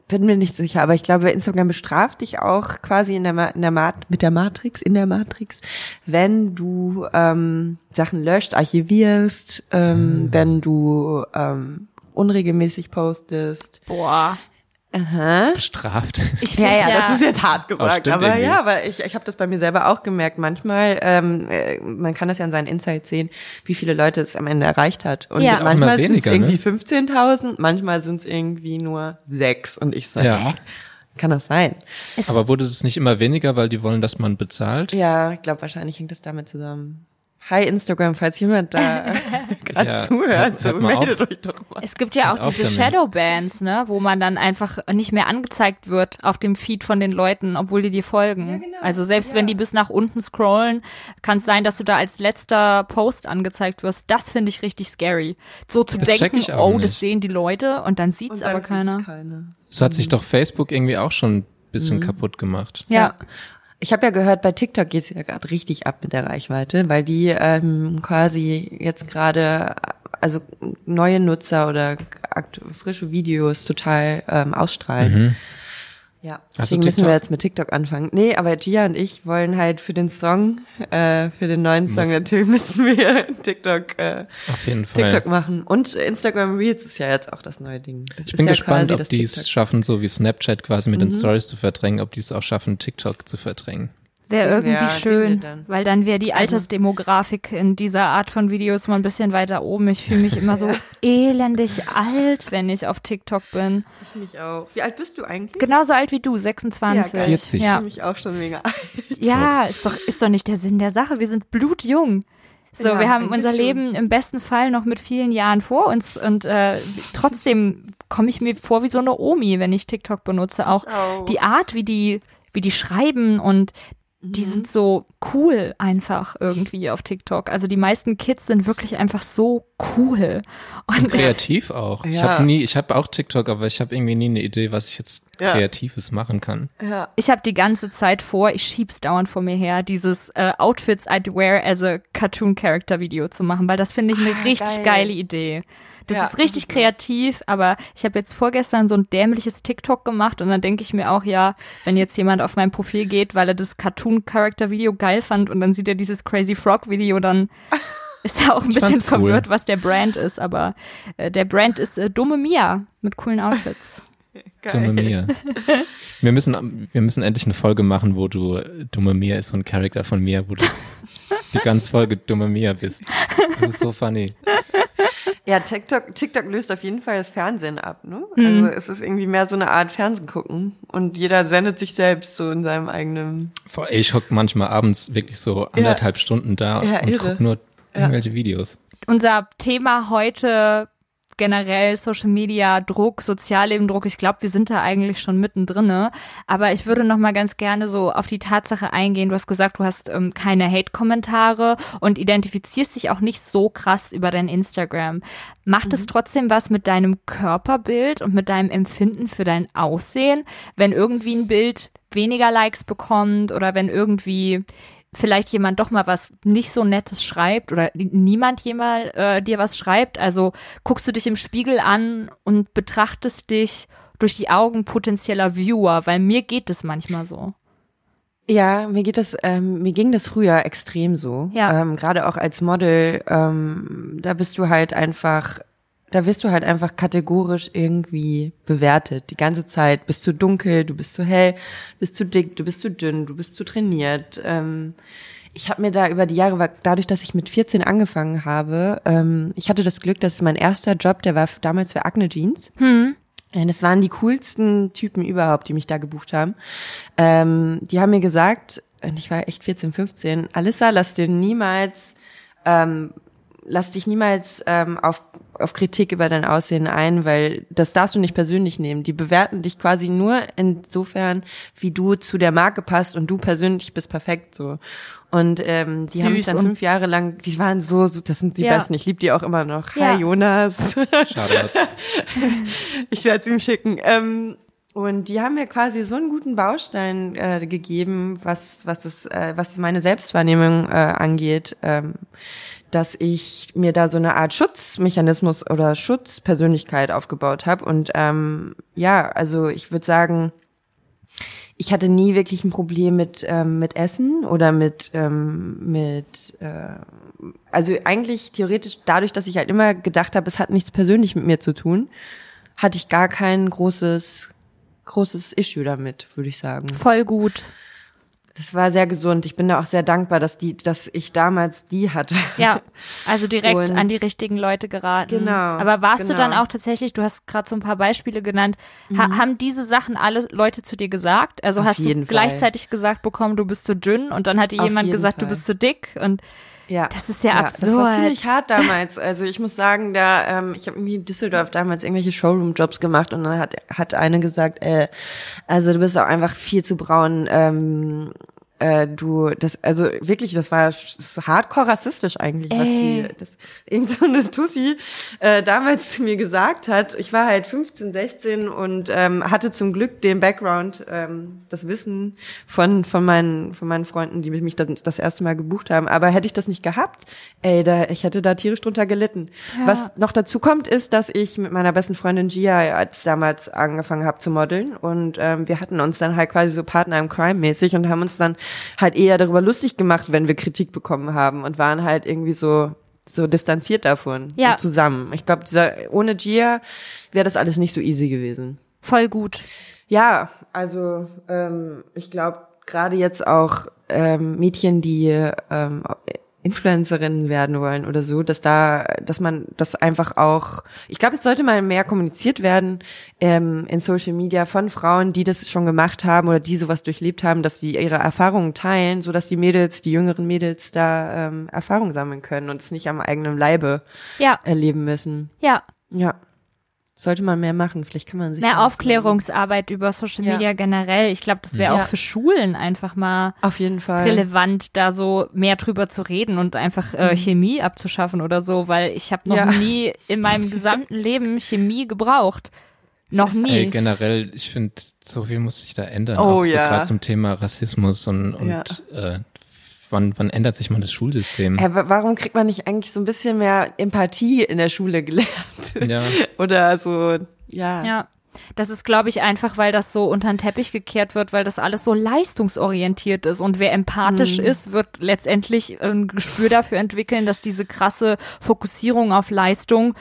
S4: bin mir nicht sicher, aber ich glaube, Instagram bestraft dich auch quasi in der, in der Mat mit der Matrix, in der Matrix, wenn du ähm, Sachen löscht, archivierst, ähm, hm. wenn du ähm, unregelmäßig postest.
S2: Boah.
S3: Aha. bestraft.
S4: Ich ja, ja, das ist jetzt hart gesagt, aber irgendwie. ja, aber ich, ich habe das bei mir selber auch gemerkt. Manchmal, ähm, äh, man kann das ja in seinen Insights sehen, wie viele Leute es am Ende erreicht hat. Und ja. manchmal sind es irgendwie ne? 15.000, manchmal sind es irgendwie nur sechs. Und ich so, ja. hä? Kann das sein?
S3: aber wurde es nicht immer weniger, weil die wollen, dass man bezahlt?
S4: Ja, ich glaube, wahrscheinlich hängt das damit zusammen. Hi Instagram, falls jemand da gerade ja, zuhört, so meldet
S2: auf. euch doch mal. Es gibt ja auch hört diese Shadowbands, ne, wo man dann einfach nicht mehr angezeigt wird auf dem Feed von den Leuten, obwohl die dir folgen. Ja, genau. Also selbst ja. wenn die bis nach unten scrollen, kann es sein, dass du da als letzter Post angezeigt wirst. Das finde ich richtig scary. So zu das denken, oh, nicht. das sehen die Leute und dann sieht's und aber keiner. Keine.
S3: So hat sich doch Facebook irgendwie auch schon ein bisschen mhm. kaputt gemacht.
S4: Ja. Ich habe ja gehört, bei TikTok geht es ja gerade richtig ab mit der Reichweite, weil die ähm, quasi jetzt gerade also neue Nutzer oder frische Videos total ähm, ausstrahlen. Mhm. Ja, deswegen müssen wir jetzt mit TikTok anfangen. Nee, aber Gia und ich wollen halt für den Song, äh, für den neuen Song Muss. natürlich müssen wir TikTok, äh,
S3: Auf jeden Fall.
S4: TikTok machen. Und Instagram Reels ist ja jetzt auch das neue Ding. Das
S3: ich bin ja gespannt, ob die es schaffen, so wie Snapchat quasi mit mhm. den Stories zu verdrängen, ob die es auch schaffen, TikTok zu verdrängen.
S2: Wäre irgendwie ja, schön, weil dann wäre die also Altersdemografik in dieser Art von Videos mal ein bisschen weiter oben. Ich fühle mich immer so elendig alt, wenn ich auf TikTok bin.
S4: Ich mich auch. Wie alt bist du eigentlich?
S2: Genauso alt wie du, 26.
S3: Ja, 40.
S4: Ja. Ich fühle mich auch schon mega alt.
S2: Ja, ist doch, ist doch nicht der Sinn der Sache. Wir sind blutjung. So, ja, wir haben unser schon. Leben im besten Fall noch mit vielen Jahren vor uns und äh, trotzdem komme ich mir vor wie so eine Omi, wenn ich TikTok benutze. Auch, auch. die Art, wie die wie die schreiben und die mhm. sind so cool einfach irgendwie auf TikTok. Also die meisten Kids sind wirklich einfach so cool
S3: und, und kreativ auch. Ja. Ich habe nie, ich habe auch TikTok, aber ich habe irgendwie nie eine Idee, was ich jetzt ja. kreatives machen kann.
S2: Ja. Ich habe die ganze Zeit vor, ich schieb's dauernd vor mir her, dieses äh, Outfits I'd wear as a Cartoon Character Video zu machen, weil das finde ich eine ah, richtig geil. geile Idee. Das ja, ist richtig das kreativ, aber ich habe jetzt vorgestern so ein dämliches TikTok gemacht und dann denke ich mir auch, ja, wenn jetzt jemand auf mein Profil geht, weil er das Cartoon-Character-Video geil fand und dann sieht er dieses Crazy Frog-Video, dann ist er auch ein ich bisschen verwirrt, was der Brand ist. Aber äh, der Brand ist äh, Dumme Mia mit coolen Outfits.
S3: Geil. Dumme Mia. Wir müssen, wir müssen endlich eine Folge machen, wo du Dumme Mia ist so ein Charakter von mir, wo du die ganze Folge Dumme Mia bist. Das ist so funny.
S4: Ja, TikTok, TikTok löst auf jeden Fall das Fernsehen ab, ne? Mhm. Also es ist irgendwie mehr so eine Art Fernsehen gucken und jeder sendet sich selbst so in seinem eigenen.
S3: Ich hock manchmal abends wirklich so anderthalb ja. Stunden da ja, und irre. guck nur irgendwelche ja. Videos.
S2: Unser Thema heute generell Social Media Druck, Sozialleben Druck. Ich glaube, wir sind da eigentlich schon mittendrin. Aber ich würde noch mal ganz gerne so auf die Tatsache eingehen. Du hast gesagt, du hast ähm, keine Hate-Kommentare und identifizierst dich auch nicht so krass über dein Instagram. Macht mhm. es trotzdem was mit deinem Körperbild und mit deinem Empfinden für dein Aussehen, wenn irgendwie ein Bild weniger Likes bekommt oder wenn irgendwie vielleicht jemand doch mal was nicht so Nettes schreibt oder niemand jemand äh, dir was schreibt. Also guckst du dich im Spiegel an und betrachtest dich durch die Augen potenzieller Viewer, weil mir geht es manchmal so.
S4: Ja, mir geht das, ähm, mir ging das früher extrem so. Ja. Ähm, Gerade auch als Model, ähm, da bist du halt einfach da wirst du halt einfach kategorisch irgendwie bewertet. Die ganze Zeit bist du dunkel, du bist zu hell, bist zu dick, du bist zu dünn, du bist zu trainiert. Ähm, ich habe mir da über die Jahre, dadurch, dass ich mit 14 angefangen habe, ähm, ich hatte das Glück, dass mein erster Job, der war damals für Acne Jeans. Hm. Das waren die coolsten Typen überhaupt, die mich da gebucht haben. Ähm, die haben mir gesagt, und ich war echt 14, 15, Alissa, lass dir niemals ähm, lass dich niemals ähm, auf, auf Kritik über dein Aussehen ein, weil das darfst du nicht persönlich nehmen. Die bewerten dich quasi nur insofern, wie du zu der Marke passt und du persönlich bist perfekt so. Und ähm, die Süß haben mich dann fünf Jahre lang, die waren so, so das sind die ja. besten. Ich liebe die auch immer noch. Ja. Hi Jonas. Schade. ich werde es ihm schicken. Ähm, und die haben mir quasi so einen guten Baustein äh, gegeben, was was das, äh, was meine Selbstwahrnehmung äh, angeht. Ähm, dass ich mir da so eine Art Schutzmechanismus oder Schutzpersönlichkeit aufgebaut habe. Und ähm, ja, also ich würde sagen, ich hatte nie wirklich ein Problem mit ähm, mit Essen oder mit ähm, mit äh, also eigentlich theoretisch dadurch, dass ich halt immer gedacht habe, es hat nichts persönlich mit mir zu tun, hatte ich gar kein großes großes Issue damit, würde ich sagen.
S2: Voll gut
S4: das war sehr gesund. Ich bin da auch sehr dankbar, dass die, dass ich damals die hatte.
S2: Ja, also direkt und an die richtigen Leute geraten. Genau. Aber warst genau. du dann auch tatsächlich, du hast gerade so ein paar Beispiele genannt, ha mhm. haben diese Sachen alle Leute zu dir gesagt? Also Auf hast du Fall. gleichzeitig gesagt bekommen, du bist zu dünn und dann hat dir jemand gesagt, Fall. du bist zu dick und ja. Das ist ja, ja absurd. Das war
S4: ziemlich hart damals. Also ich muss sagen, da ähm, ich habe irgendwie in Düsseldorf damals irgendwelche Showroom-Jobs gemacht und dann hat hat eine gesagt, äh, also du bist auch einfach viel zu braun. Ähm, äh, du, das, also wirklich, das war so hardcore rassistisch eigentlich, Ey. was die, das, irgend so eine Tussi äh, damals zu mir gesagt hat. Ich war halt 15, 16 und ähm, hatte zum Glück den Background, ähm, das Wissen von, von meinen, von meinen Freunden, die mich das, das erste Mal gebucht haben. Aber hätte ich das nicht gehabt, ey, da, ich hätte da tierisch drunter gelitten. Ja. Was noch dazu kommt, ist, dass ich mit meiner besten Freundin Gia als damals angefangen habe zu modeln und ähm, wir hatten uns dann halt quasi so Partner im Crime mäßig und haben uns dann halt eher darüber lustig gemacht, wenn wir Kritik bekommen haben und waren halt irgendwie so so distanziert davon ja. zusammen. Ich glaube, ohne Gia wäre das alles nicht so easy gewesen.
S2: Voll gut.
S4: Ja, also ähm, ich glaube gerade jetzt auch ähm, Mädchen, die ähm, Influencerinnen werden wollen oder so, dass da, dass man das einfach auch, ich glaube, es sollte mal mehr kommuniziert werden ähm, in Social Media von Frauen, die das schon gemacht haben oder die sowas durchlebt haben, dass sie ihre Erfahrungen teilen, so dass die Mädels, die jüngeren Mädels da ähm, Erfahrung sammeln können und es nicht am eigenen Leibe ja. erleben müssen.
S2: Ja.
S4: Ja. Sollte man mehr machen. Vielleicht kann man sich.
S2: Mehr Aufklärungsarbeit über Social Media ja. generell. Ich glaube, das wäre ja. auch für Schulen einfach mal
S4: Auf jeden Fall.
S2: relevant, da so mehr drüber zu reden und einfach äh, mhm. Chemie abzuschaffen oder so, weil ich habe noch ja. nie in meinem gesamten Leben Chemie gebraucht. Noch nie. Ey,
S3: generell, ich finde, so viel muss sich da ändern. Oh, auch so ja. gerade zum Thema Rassismus und, und äh, wann, wann ändert sich mal das Schulsystem?
S4: Äh, warum kriegt man nicht eigentlich so ein bisschen mehr Empathie in der Schule gelernt? Ja. Oder so, ja.
S2: Ja. Das ist, glaube ich, einfach, weil das so unter den Teppich gekehrt wird, weil das alles so leistungsorientiert ist. Und wer empathisch mhm. ist, wird letztendlich ein Gespür dafür entwickeln, dass diese krasse Fokussierung auf Leistung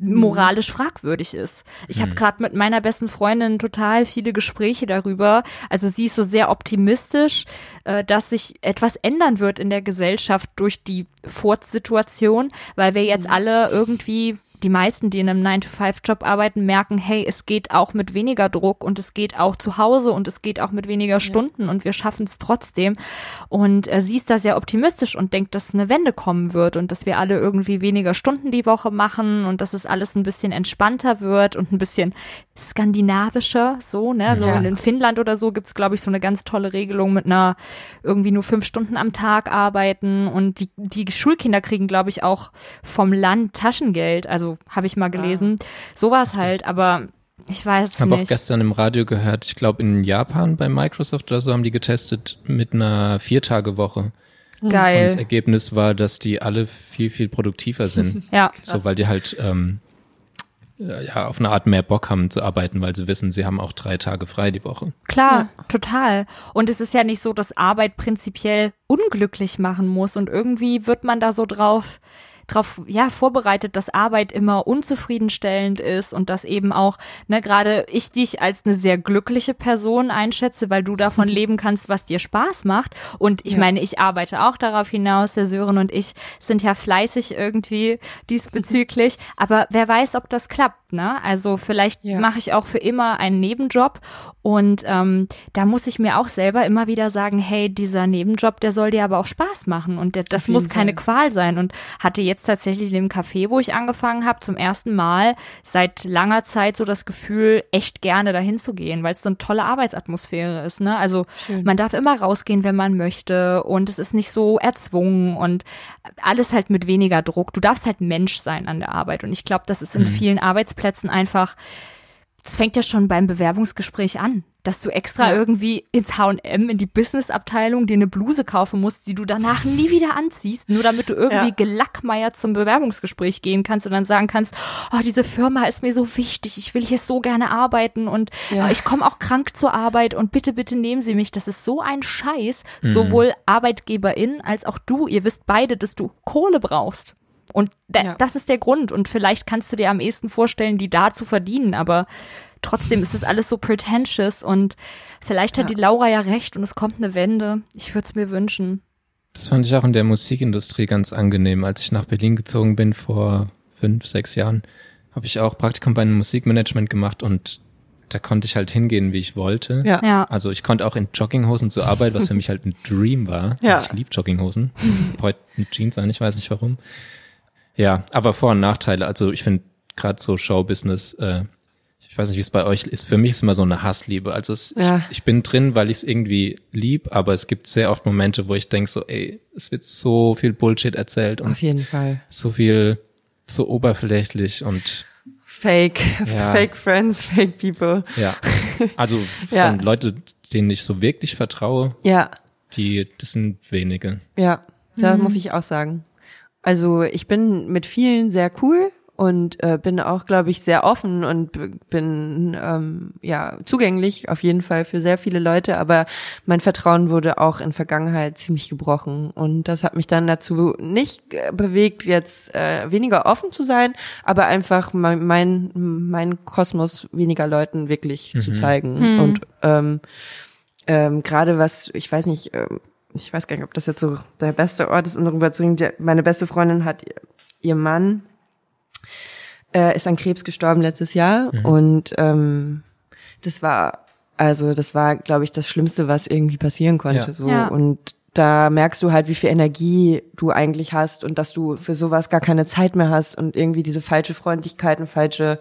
S2: moralisch fragwürdig ist. Ich habe mhm. gerade mit meiner besten Freundin total viele Gespräche darüber. Also sie ist so sehr optimistisch, äh, dass sich etwas ändern wird in der Gesellschaft durch die Furz-Situation, weil wir jetzt mhm. alle irgendwie die meisten, die in einem 9-to-5-Job arbeiten, merken, hey, es geht auch mit weniger Druck und es geht auch zu Hause und es geht auch mit weniger Stunden ja. und wir schaffen es trotzdem. Und äh, sie ist da sehr optimistisch und denkt, dass eine Wende kommen wird und dass wir alle irgendwie weniger Stunden die Woche machen und dass es alles ein bisschen entspannter wird und ein bisschen skandinavischer, so, ne? So ja. in Finnland oder so gibt's glaube ich, so eine ganz tolle Regelung mit einer irgendwie nur fünf Stunden am Tag arbeiten und die, die Schulkinder kriegen, glaube ich, auch vom Land Taschengeld. Also also habe ich mal gelesen. Ah. Sowas halt, aber ich weiß
S3: ich hab nicht. Ich habe auch gestern im Radio gehört, ich glaube in Japan bei Microsoft oder so haben die getestet mit einer Viertagewoche.
S2: Geil. Und
S3: das Ergebnis war, dass die alle viel, viel produktiver sind.
S2: ja.
S3: So, weil die halt ähm, ja auf eine Art mehr Bock haben zu arbeiten, weil sie wissen, sie haben auch drei Tage frei die Woche.
S2: Klar, ja. total. Und es ist ja nicht so, dass Arbeit prinzipiell unglücklich machen muss und irgendwie wird man da so drauf darauf ja vorbereitet, dass Arbeit immer unzufriedenstellend ist und dass eben auch ne gerade ich dich als eine sehr glückliche Person einschätze, weil du davon leben kannst, was dir Spaß macht. Und ich ja. meine, ich arbeite auch darauf hinaus. Der Sören und ich sind ja fleißig irgendwie diesbezüglich. Aber wer weiß, ob das klappt. Ne? Also vielleicht ja. mache ich auch für immer einen Nebenjob und ähm, da muss ich mir auch selber immer wieder sagen, hey, dieser Nebenjob, der soll dir aber auch Spaß machen und der, das muss keine Fall. Qual sein und hatte jetzt tatsächlich in dem Café, wo ich angefangen habe, zum ersten Mal seit langer Zeit so das Gefühl, echt gerne dahin zu gehen, weil es so eine tolle Arbeitsatmosphäre ist. Ne? Also Schön. man darf immer rausgehen, wenn man möchte und es ist nicht so erzwungen und alles halt mit weniger Druck. Du darfst halt Mensch sein an der Arbeit und ich glaube, das ist in mhm. vielen Arbeitsplätzen einfach das fängt ja schon beim Bewerbungsgespräch an, dass du extra ja. irgendwie ins H&M in die Businessabteilung dir eine Bluse kaufen musst, die du danach nie wieder anziehst, nur damit du irgendwie ja. gelackmeiert zum Bewerbungsgespräch gehen kannst und dann sagen kannst, oh, diese Firma ist mir so wichtig, ich will hier so gerne arbeiten und ja. ich komme auch krank zur Arbeit und bitte, bitte nehmen Sie mich. Das ist so ein Scheiß, mhm. sowohl Arbeitgeberin als auch du. Ihr wisst beide, dass du Kohle brauchst. Und da, ja. das ist der Grund. Und vielleicht kannst du dir am ehesten vorstellen, die da zu verdienen, aber trotzdem ist es alles so pretentious und vielleicht hat ja. die Laura ja recht und es kommt eine Wende. Ich würde es mir wünschen.
S3: Das fand ich auch in der Musikindustrie ganz angenehm. Als ich nach Berlin gezogen bin vor fünf, sechs Jahren, habe ich auch Praktikum bei einem Musikmanagement gemacht und da konnte ich halt hingehen, wie ich wollte. Ja. ja. Also ich konnte auch in Jogginghosen zur Arbeit, was für mich halt ein Dream war. Ja. Ich liebe Jogginghosen. Heute mit Jeans an, ich weiß nicht warum. Ja, aber Vor- und Nachteile. Also ich finde gerade so Showbusiness, äh, ich weiß nicht, wie es bei euch ist. Für mich ist immer so eine Hassliebe. Also es, ja. ich, ich, bin drin, weil ich es irgendwie lieb, aber es gibt sehr oft Momente, wo ich denke so, ey, es wird so viel Bullshit erzählt und
S4: auf jeden Fall
S3: so viel so oberflächlich und
S4: Fake, ja. Fake Friends, Fake People.
S3: Ja, also von ja. Leuten, denen ich so wirklich vertraue. Ja. Die, das sind wenige.
S4: Ja, da mhm. muss ich auch sagen. Also ich bin mit vielen sehr cool und äh, bin auch, glaube ich, sehr offen und bin ähm, ja zugänglich auf jeden Fall für sehr viele Leute. Aber mein Vertrauen wurde auch in Vergangenheit ziemlich gebrochen und das hat mich dann dazu nicht bewegt, jetzt äh, weniger offen zu sein, aber einfach mein mein, mein Kosmos weniger Leuten wirklich mhm. zu zeigen mhm. und ähm, ähm, gerade was ich weiß nicht. Ähm, ich weiß gar nicht, ob das jetzt so der beste Ort ist, um darüber zu reden. Meine beste Freundin hat ihr Mann äh, ist an Krebs gestorben letztes Jahr mhm. und ähm, das war also das war, glaube ich, das Schlimmste, was irgendwie passieren konnte. Ja. So ja. und da merkst du halt, wie viel Energie du eigentlich hast und dass du für sowas gar keine Zeit mehr hast und irgendwie diese falsche Freundlichkeit und falsche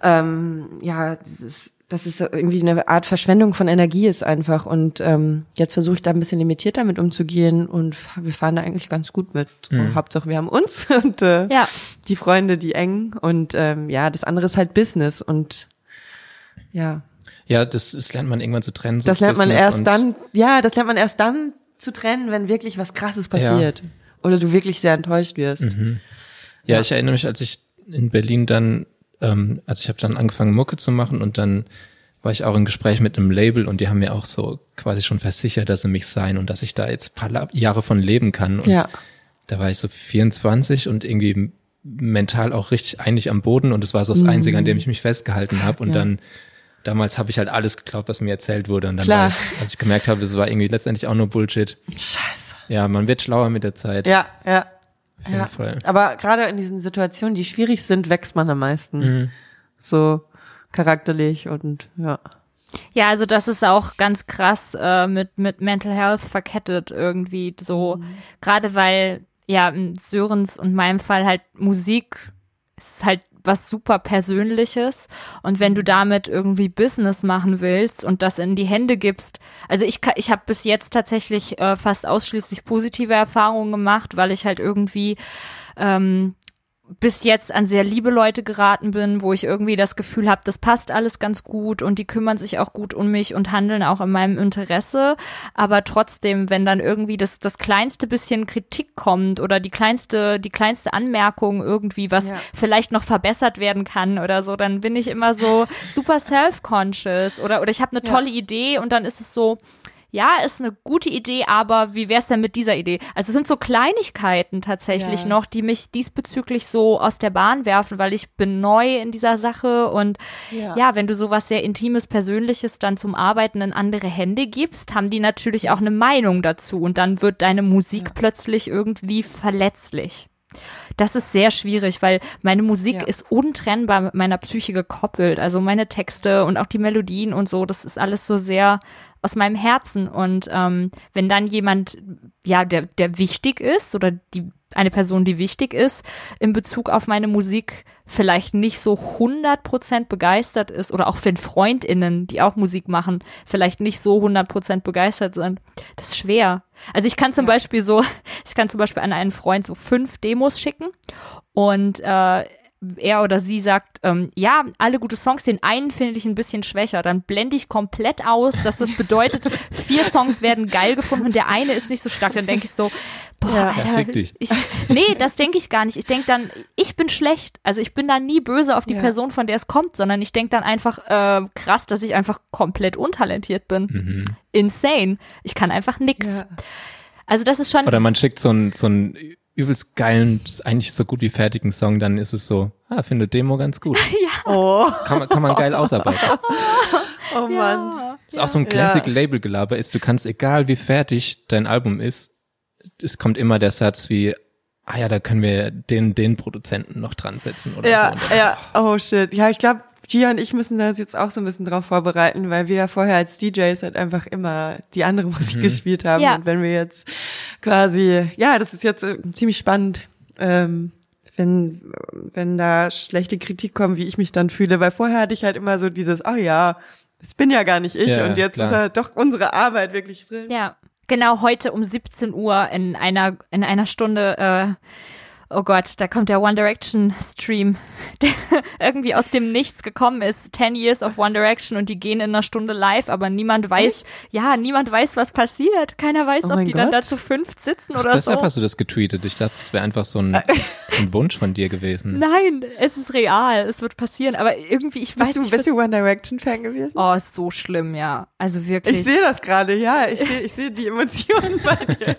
S4: ähm, ja dieses dass es irgendwie eine Art Verschwendung von Energie ist einfach. Und ähm, jetzt versuche ich da ein bisschen limitiert damit umzugehen und wir fahren da eigentlich ganz gut mit. Mhm. Hauptsache wir haben uns und äh, ja. die Freunde, die eng. Und ähm, ja, das andere ist halt Business und ja.
S3: Ja, das, das lernt man irgendwann zu trennen.
S4: So das lernt man erst dann, ja, das lernt man erst dann zu trennen, wenn wirklich was krasses passiert. Ja. Oder du wirklich sehr enttäuscht wirst.
S3: Mhm. Ja, ja, ich erinnere mich, als ich in Berlin dann ähm, also ich habe dann angefangen Mucke zu machen und dann war ich auch im Gespräch mit einem Label und die haben mir auch so quasi schon versichert, dass sie mich sein und dass ich da jetzt paar Jahre von leben kann. Und ja. da war ich so 24 und irgendwie mental auch richtig eigentlich am Boden und es war so das mhm. Einzige, an dem ich mich festgehalten habe. Und ja. dann damals habe ich halt alles geglaubt, was mir erzählt wurde. Und dann, war ich, als ich gemerkt habe, es war irgendwie letztendlich auch nur Bullshit. Scheiße. Ja, man wird schlauer mit der Zeit.
S4: Ja, ja. Auf jeden ja, Fall. Aber gerade in diesen Situationen, die schwierig sind, wächst man am meisten. Mhm. So charakterlich und ja.
S2: Ja, also das ist auch ganz krass äh, mit mit Mental Health verkettet irgendwie so, mhm. gerade weil ja in Sörens und meinem Fall halt Musik ist halt was super Persönliches. Und wenn du damit irgendwie Business machen willst und das in die Hände gibst, also ich, ich habe bis jetzt tatsächlich äh, fast ausschließlich positive Erfahrungen gemacht, weil ich halt irgendwie ähm, bis jetzt an sehr liebe Leute geraten bin, wo ich irgendwie das Gefühl habe, das passt alles ganz gut und die kümmern sich auch gut um mich und handeln auch in meinem Interesse. Aber trotzdem, wenn dann irgendwie das, das kleinste bisschen Kritik kommt oder die kleinste, die kleinste Anmerkung irgendwie, was ja. vielleicht noch verbessert werden kann oder so, dann bin ich immer so super self-conscious oder, oder ich habe eine tolle ja. Idee und dann ist es so, ja, ist eine gute Idee, aber wie wär's denn mit dieser Idee? Also es sind so Kleinigkeiten tatsächlich ja. noch, die mich diesbezüglich so aus der Bahn werfen, weil ich bin neu in dieser Sache und ja, ja wenn du sowas sehr Intimes, Persönliches dann zum Arbeiten in andere Hände gibst, haben die natürlich auch eine Meinung dazu und dann wird deine Musik ja. plötzlich irgendwie verletzlich. Das ist sehr schwierig, weil meine Musik ja. ist untrennbar mit meiner Psyche gekoppelt. Also meine Texte und auch die Melodien und so, das ist alles so sehr aus meinem Herzen. Und ähm, wenn dann jemand, ja, der, der wichtig ist oder die eine Person, die wichtig ist, in Bezug auf meine Musik vielleicht nicht so 100% begeistert ist oder auch wenn FreundInnen, die auch Musik machen, vielleicht nicht so 100% begeistert sind. Das ist schwer. Also ich kann zum ja. Beispiel so, ich kann zum Beispiel an einen Freund so fünf Demos schicken und äh, er oder sie sagt, ähm, ja, alle gute Songs, den einen finde ich ein bisschen schwächer, dann blende ich komplett aus, dass das bedeutet, vier Songs werden geil gefunden und der eine ist nicht so stark. Dann denke ich so, boah, ja, Alter, ich, nee, das denke ich gar nicht. Ich denke dann, ich bin schlecht. Also ich bin da nie böse auf die ja. Person, von der es kommt, sondern ich denke dann einfach, äh, krass, dass ich einfach komplett untalentiert bin. Mhm. Insane. Ich kann einfach nix. Ja. Also das ist schon.
S3: Oder man schickt so ein, so ein übelst geilen, eigentlich so gut wie fertigen Song, dann ist es so, ah, finde Demo ganz gut.
S2: ja.
S3: Oh. Kann man, kann man geil ausarbeiten.
S4: oh Mann. Ja.
S3: Ist auch so ein Classic-Label-Gelaber ist, du kannst, egal wie fertig dein Album ist, es kommt immer der Satz wie, ah ja, da können wir den, den Produzenten noch dran setzen oder
S4: ja,
S3: so.
S4: Ja, oh shit. Ja, ich glaube, Gia und ich müssen uns jetzt auch so ein bisschen drauf vorbereiten, weil wir ja vorher als DJs halt einfach immer die andere Musik mhm. gespielt haben. Ja. Und wenn wir jetzt quasi, ja, das ist jetzt äh, ziemlich spannend, ähm, wenn, wenn da schlechte Kritik kommt, wie ich mich dann fühle, weil vorher hatte ich halt immer so dieses, ach oh ja, das bin ja gar nicht ich ja, und jetzt klar. ist halt doch unsere Arbeit wirklich drin.
S2: Ja, genau heute um 17 Uhr in einer, in einer Stunde, äh, oh Gott, da kommt der One Direction Stream, der irgendwie aus dem Nichts gekommen ist. Ten Years of One Direction und die gehen in einer Stunde live, aber niemand weiß, ja, niemand weiß, was passiert. Keiner weiß, oh ob die Gott. dann da zu fünf sitzen oder
S3: Deshalb
S2: so.
S3: hast du das getweetet. Ich dachte, das wäre einfach so ein, ein, Wunsch von dir gewesen.
S2: Nein, es ist real. Es wird passieren, aber irgendwie, ich weiß
S4: bist nicht.
S2: Du,
S4: bist du One Direction Fan gewesen?
S2: Oh, ist so schlimm, ja. Also wirklich.
S4: Ich sehe das gerade, ja. Ich sehe ich seh die Emotionen bei dir.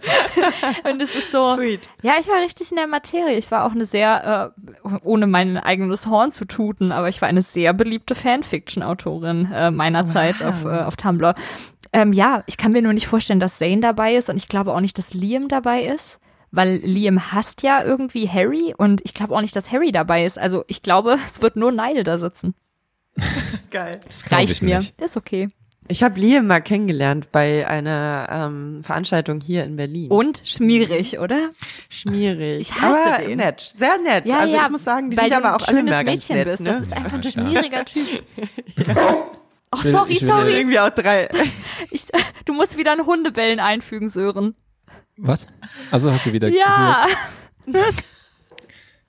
S2: und es ist so. Sweet. Ja, ich war richtig in der Materie Serie. Ich war auch eine sehr, äh, ohne mein eigenes Horn zu tuten, aber ich war eine sehr beliebte Fanfiction-Autorin äh, meiner wow. Zeit auf, äh, auf Tumblr. Ähm, ja, ich kann mir nur nicht vorstellen, dass Zane dabei ist und ich glaube auch nicht, dass Liam dabei ist weil Liam hasst ja irgendwie Harry und ich glaube auch nicht, dass Harry dabei ist. Also ich glaube, es wird nur Nile da sitzen.
S4: Geil.
S2: Das reicht mir. Nicht. ist okay.
S4: Ich habe Liam mal kennengelernt bei einer ähm, Veranstaltung hier in Berlin.
S2: Und schmierig, oder?
S4: Schmierig.
S2: Ich hasse aber den.
S4: nett, sehr nett. Ja, also ja, ich muss sagen, die sind aber auch alle mehr ganz nett. Bist.
S2: Ne? Das ist einfach ein schmieriger Typ. ja. Oh, sorry,
S4: will,
S2: sorry.
S4: Irgendwie auch drei.
S2: Ich, du musst wieder ein Hundebellen einfügen, Sören.
S3: Was? Also hast du wieder
S2: Ja.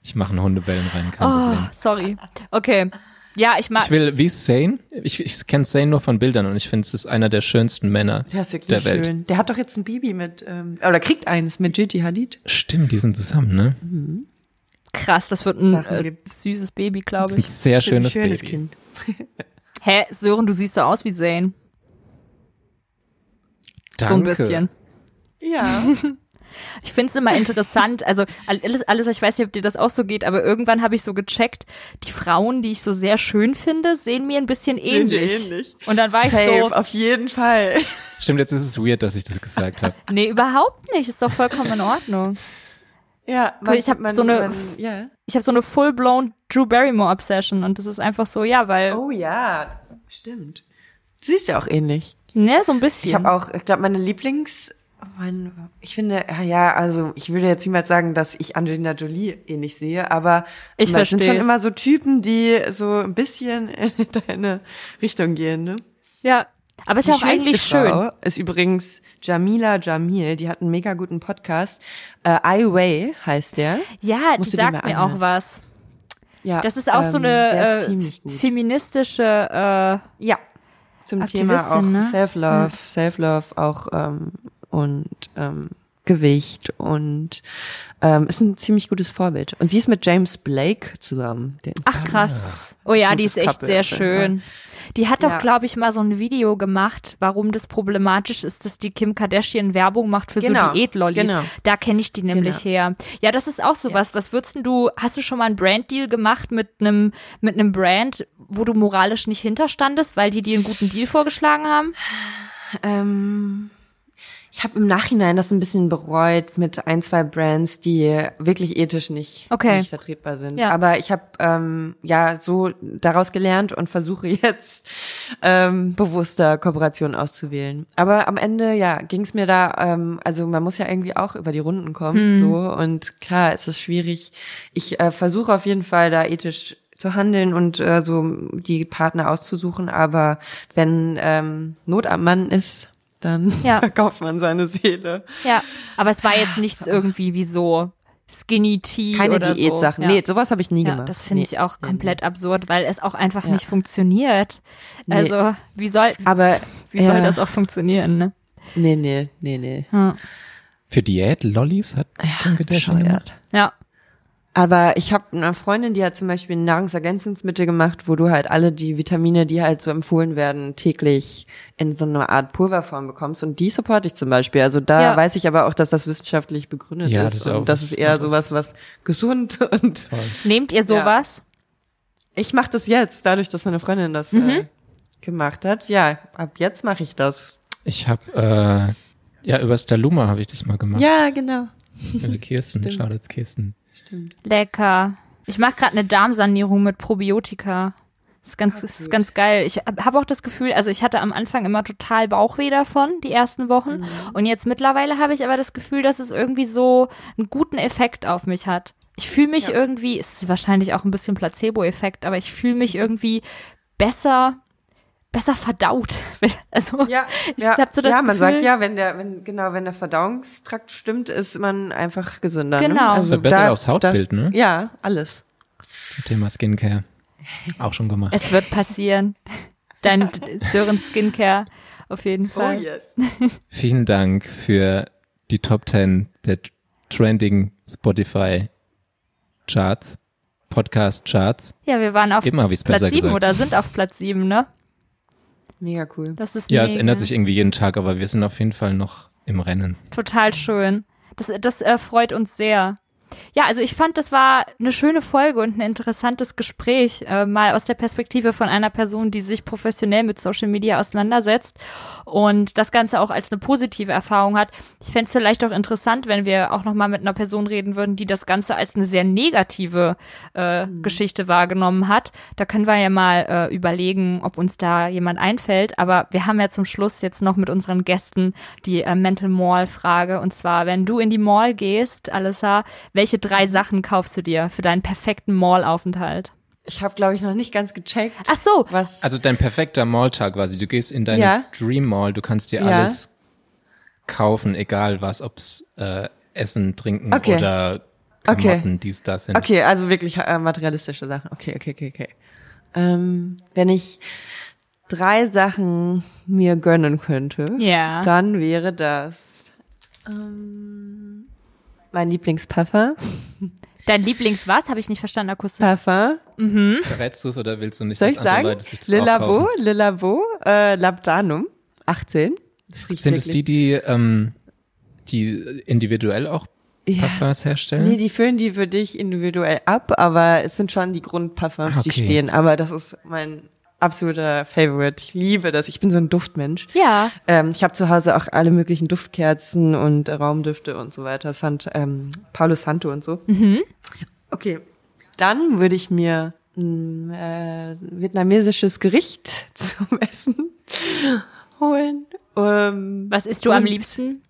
S3: Ich mache einen Hundebellen rein, kein oh, Problem.
S2: Sorry. Okay. Ja, ich mag.
S3: Ich will, wie ist Zane? Ich, ich kenne Zane nur von Bildern und ich finde, es ist einer der schönsten Männer der, ist wirklich der Welt. Schön.
S4: Der hat doch jetzt ein Baby mit, ähm, oder kriegt eins mit Gigi Hadid.
S3: Stimmt, die sind zusammen, ne?
S2: Mhm. Krass, das wird ein äh, süßes Baby, glaube ich. Das
S3: ist ein sehr schönes, schönes Baby. Kind.
S2: Hä, Sören, du siehst so aus wie Zane.
S3: Danke.
S2: So ein bisschen.
S4: Ja.
S2: Ich finde es immer interessant, also alles, alles, ich weiß nicht, ob dir das auch so geht, aber irgendwann habe ich so gecheckt, die Frauen, die ich so sehr schön finde, sehen mir ein bisschen ähnlich. ähnlich. Und dann war
S4: Safe,
S2: ich so.
S4: auf jeden Fall.
S3: Stimmt, jetzt ist es weird, dass ich das gesagt habe.
S2: nee, überhaupt nicht. Ist doch vollkommen in Ordnung.
S4: Ja,
S2: man, ich habe so eine, man, yeah. ich habe so eine full-blown Drew Barrymore Obsession und das ist einfach so, ja, weil.
S4: Oh ja, stimmt. Du siehst ja auch ähnlich.
S2: Ne, so ein bisschen.
S4: Ich habe auch, ich glaube, meine Lieblings ich finde, ja, also ich würde jetzt niemals sagen, dass ich Angelina Jolie ähnlich sehe, aber
S2: ich das
S4: sind schon immer so Typen, die so ein bisschen in deine Richtung gehen, ne?
S2: Ja, aber ist ja auch eigentlich schön. Frau
S4: ist übrigens Jamila Jamil, die hat einen mega guten Podcast. Äh, I Way heißt der.
S2: Ja, Musst die sagt mir auch was. Ja, das ist auch ähm, so eine äh, feministische äh,
S4: Ja, zum Thema auch ne? Self-Love, Self-Love auch ähm, und ähm, Gewicht und ähm, ist ein ziemlich gutes Vorbild. Und sie ist mit James Blake zusammen.
S2: Ach krass. Oh ja, die ist echt sehr schön. Die hat doch, ja. glaube ich, mal so ein Video gemacht, warum das problematisch ist, dass die Kim Kardashian Werbung macht für genau. so Diätlollis. Genau. Da kenne ich die nämlich genau. her. Ja, das ist auch sowas. Ja. Was würdest du, hast du schon mal einen Branddeal gemacht mit einem mit einem Brand, wo du moralisch nicht hinterstandest, weil die dir einen guten Deal vorgeschlagen haben?
S4: Ähm ich habe im Nachhinein das ein bisschen bereut mit ein, zwei Brands, die wirklich ethisch nicht, okay. nicht vertretbar sind. Ja. Aber ich habe ähm, ja so daraus gelernt und versuche jetzt ähm, bewusster Kooperationen auszuwählen. Aber am Ende, ja, ging es mir da, ähm, also man muss ja irgendwie auch über die Runden kommen. Hm. so Und klar, es ist schwierig. Ich äh, versuche auf jeden Fall da ethisch zu handeln und äh, so die Partner auszusuchen. Aber wenn ähm, Not am Mann ist, dann ja. verkauft man seine Seele.
S2: Ja, aber es war jetzt nichts irgendwie wie so Skinny Tea
S4: Keine
S2: oder
S4: Diätsachen.
S2: So.
S4: Ja. Nee, sowas habe ich nie ja, gemacht.
S2: Das finde
S4: nee.
S2: ich auch komplett nee. absurd, weil es auch einfach nicht funktioniert. Also, wie soll aber wie soll das auch funktionieren, ne?
S4: Nee, nee, nee, nee.
S3: Für Diät Lollis hat
S4: Kim Kardashian
S2: Ja.
S4: Aber ich habe eine Freundin, die hat zum Beispiel ein Nahrungsergänzungsmittel gemacht, wo du halt alle die Vitamine, die halt so empfohlen werden, täglich in so einer Art Pulverform bekommst. Und die supporte ich zum Beispiel. Also da ja. weiß ich aber auch, dass das wissenschaftlich begründet ja, ist. Das ist und das ist eher sowas, was gesund und. Voll.
S2: Nehmt ihr sowas? Ja.
S4: Ich mache das jetzt, dadurch, dass meine Freundin das mhm. äh, gemacht hat. Ja, ab jetzt mache ich das.
S3: Ich habe äh, ja über Staluma habe ich das mal gemacht.
S4: Ja, genau.
S3: Über Kirsten, Charlotte Kirsten.
S2: Stimmt. Lecker. Ich mache gerade eine Darmsanierung mit Probiotika. Das ist ganz, ist ganz geil. Ich habe auch das Gefühl, also ich hatte am Anfang immer total Bauchweh davon, die ersten Wochen. Mhm. Und jetzt mittlerweile habe ich aber das Gefühl, dass es irgendwie so einen guten Effekt auf mich hat. Ich fühle mich ja. irgendwie, ist wahrscheinlich auch ein bisschen Placebo-Effekt, aber ich fühle mich irgendwie besser besser verdaut. Also
S4: ja, ich ja, habe so das ja, man Gefühl, sagt ja, wenn der, wenn genau, wenn der Verdauungstrakt stimmt, ist man einfach gesünder.
S2: Ne? Genau. Ne?
S3: Also besser aufs Hautbild, da, ne?
S4: Ja, alles.
S3: Thema Skincare auch schon gemacht.
S2: Es wird passieren. Dein Sören Skincare auf jeden oh, Fall. Oh
S3: yes. Vielen Dank für die Top 10 der trending Spotify Charts. Podcast Charts.
S2: Ja, wir waren auf Immer, Platz 7 oder sind auf Platz 7, ne?
S4: Mega cool.
S2: Das ist
S3: ja,
S2: mega.
S3: es ändert sich irgendwie jeden Tag, aber wir sind auf jeden Fall noch im Rennen.
S2: Total schön. Das, das äh, freut uns sehr. Ja, also ich fand, das war eine schöne Folge und ein interessantes Gespräch, äh, mal aus der Perspektive von einer Person, die sich professionell mit Social Media auseinandersetzt und das Ganze auch als eine positive Erfahrung hat. Ich fände es vielleicht auch interessant, wenn wir auch nochmal mit einer Person reden würden, die das Ganze als eine sehr negative äh, mhm. Geschichte wahrgenommen hat. Da können wir ja mal äh, überlegen, ob uns da jemand einfällt. Aber wir haben ja zum Schluss jetzt noch mit unseren Gästen die äh, Mental Mall Frage. Und zwar, wenn du in die Mall gehst, Alissa, welche drei Sachen kaufst du dir für deinen perfekten Mall-Aufenthalt?
S4: Ich habe, glaube ich, noch nicht ganz gecheckt.
S2: Ach so.
S3: Was also dein perfekter Mall-Tag quasi. Du gehst in deine ja. Dream Mall, du kannst dir ja. alles kaufen, egal was, ob's äh, Essen, Trinken okay. oder Klamotten, okay. dies, das sind.
S4: Okay, also wirklich äh, materialistische Sachen. Okay, okay, okay, okay. Ähm, wenn ich drei Sachen mir gönnen könnte,
S2: ja.
S4: dann wäre das ähm, mein Lieblingspuffer.
S2: Dein Lieblings was? Habe ich nicht verstanden akustisch.
S4: Puffer.
S3: Mhm. Verrätst du es oder willst du nicht,
S4: Soll ich sagen? Leute sich das Lilabo, Lilabo, äh, Labdanum, 18.
S3: Sind es die, die, ähm, die individuell auch Parfums ja. herstellen?
S4: Nee, die füllen die für dich individuell ab, aber es sind schon die Grundparfums, okay. die stehen. Aber das ist mein absoluter Favorite. Ich liebe das. Ich bin so ein Duftmensch.
S2: Ja.
S4: Ähm, ich habe zu Hause auch alle möglichen Duftkerzen und Raumdüfte und so weiter. Sant, ähm, Paulo Santo und so.
S2: Mhm.
S4: Okay. Dann würde ich mir ein äh, vietnamesisches Gericht zum Essen holen. Ähm,
S2: Was isst du am liebsten?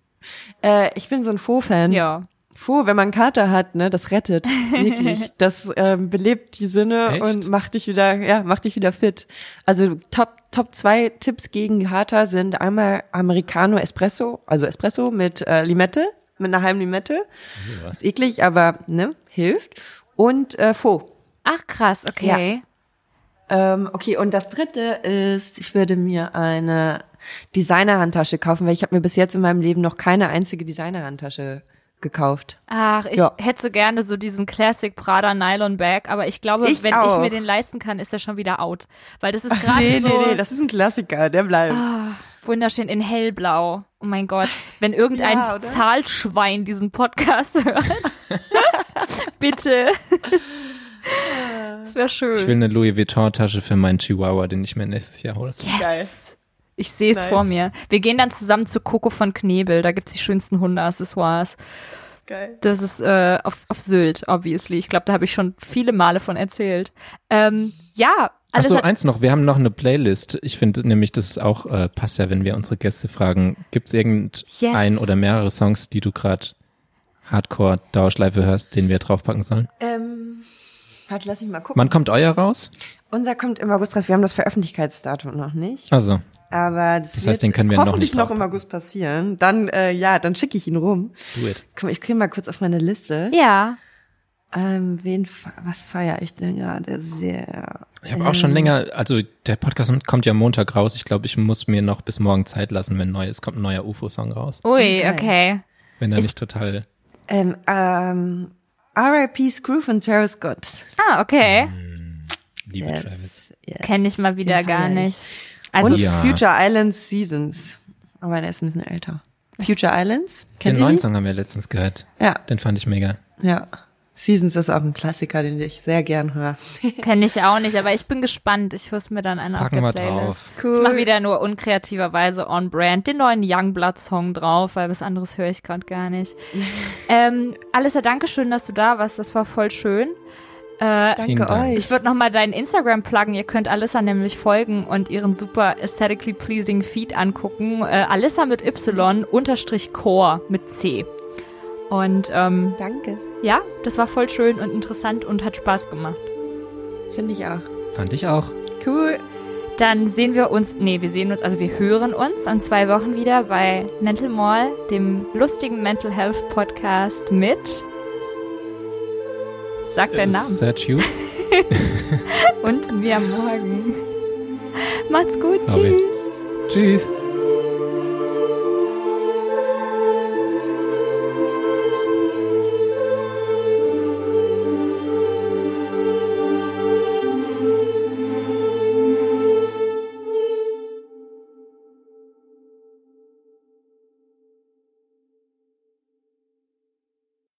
S4: Äh, ich bin so ein Pho-Fan.
S2: Ja.
S4: Puh, wenn man Kater hat, ne, das rettet wirklich. Das ähm, belebt die Sinne Echt? und macht dich wieder, ja, macht dich wieder fit. Also Top Top zwei Tipps gegen Kater sind einmal Americano Espresso, also Espresso mit äh, Limette, mit einer halben Limette. Ja. Ist eklig, aber ne, hilft. Und äh, Faux.
S2: Ach krass, okay.
S4: Ähm, okay, und das dritte ist, ich würde mir eine Designer-Handtasche kaufen, weil ich habe mir bis jetzt in meinem Leben noch keine einzige Designer-Handtasche gekauft.
S2: Ach, ich ja. hätte so gerne so diesen Classic Prada Nylon Bag, aber ich glaube, ich wenn auch. ich mir den leisten kann, ist er schon wieder out. Weil das ist gerade nee, so. Nee, nee,
S4: das ist ein Klassiker, der bleibt.
S2: Ah, wunderschön in hellblau. Oh mein Gott. Wenn irgendein ja, Zahlschwein diesen Podcast hört. bitte. Das wäre schön.
S3: Ich will eine Louis Vuitton Tasche für meinen Chihuahua, den ich mir nächstes Jahr hole.
S2: Yes. Geil. Ich sehe es vor mir. Wir gehen dann zusammen zu Coco von Knebel. Da gibt's die schönsten Hundeaccessoires. Geil. Das ist äh, auf, auf Sylt, obviously. Ich glaube, da habe ich schon viele Male von erzählt. Ähm, ja,
S3: alles Achso, eins noch, wir haben noch eine Playlist. Ich finde nämlich, das ist auch, äh, passt ja, wenn wir unsere Gäste fragen, gibt es irgendein yes. oder mehrere Songs, die du gerade Hardcore-Dauerschleife hörst, den wir draufpacken sollen?
S4: Ähm, warte, lass ich mal gucken.
S3: Wann kommt euer raus?
S4: Unser kommt im August raus. Wir haben das Veröffentlichkeitsdatum noch nicht.
S3: Also.
S4: Aber das,
S3: das heißt, den können wir
S4: noch
S3: nicht
S4: noch im August passieren. Dann, äh, ja, dann schicke ich ihn rum.
S3: Do it.
S4: Komm, ich kriege mal kurz auf meine Liste.
S2: Ja.
S4: Ähm, wen, was feiere ich denn gerade sehr?
S3: Ich habe ähm, auch schon ähm, länger, also der Podcast kommt ja Montag raus. Ich glaube, ich muss mir noch bis morgen Zeit lassen, wenn neu ist, kommt ein neuer UFO-Song raus.
S2: Ui, okay. okay.
S3: Wenn er nicht total.
S4: Ähm, ähm, R.I.P. Screw von Travis Scott.
S2: Ah, okay.
S3: Mm, liebe yes, Travis.
S2: Yes. Kenne ich mal wieder gar nicht.
S4: Also Und ja. Future Islands Seasons. Aber der ist ein bisschen älter. Future Islands?
S3: Kennt Den neuen Song haben wir letztens gehört.
S4: Ja.
S3: Den fand ich mega.
S4: Ja. Seasons ist auch ein Klassiker, den ich sehr gern höre.
S2: Kenne ich auch nicht, aber ich bin gespannt. Ich höre mir dann einen
S3: Packen
S2: auf der Playlist.
S3: Drauf.
S2: Cool. Ich mache wieder nur unkreativerweise on brand den neuen Youngblood Song drauf, weil was anderes höre ich gerade gar nicht. ähm, Alissa, danke schön, dass du da warst. Das war voll schön.
S4: Äh, Danke euch.
S2: Ich würde nochmal deinen Instagram pluggen. Ihr könnt Alissa nämlich folgen und ihren super aesthetically pleasing Feed angucken. Äh, Alissa mit Y unterstrich Core mit C. Und ähm,
S4: Danke.
S2: Ja, das war voll schön und interessant und hat Spaß gemacht.
S4: Finde ich auch.
S3: Fand ich auch.
S4: Cool.
S2: Dann sehen wir uns, nee, wir sehen uns, also wir hören uns in zwei Wochen wieder bei Mental Mall, dem lustigen Mental Health Podcast mit Sag deinen Namen.
S3: Search you.
S2: Und wir morgen. Macht's gut. Sorry. Tschüss.
S3: Tschüss.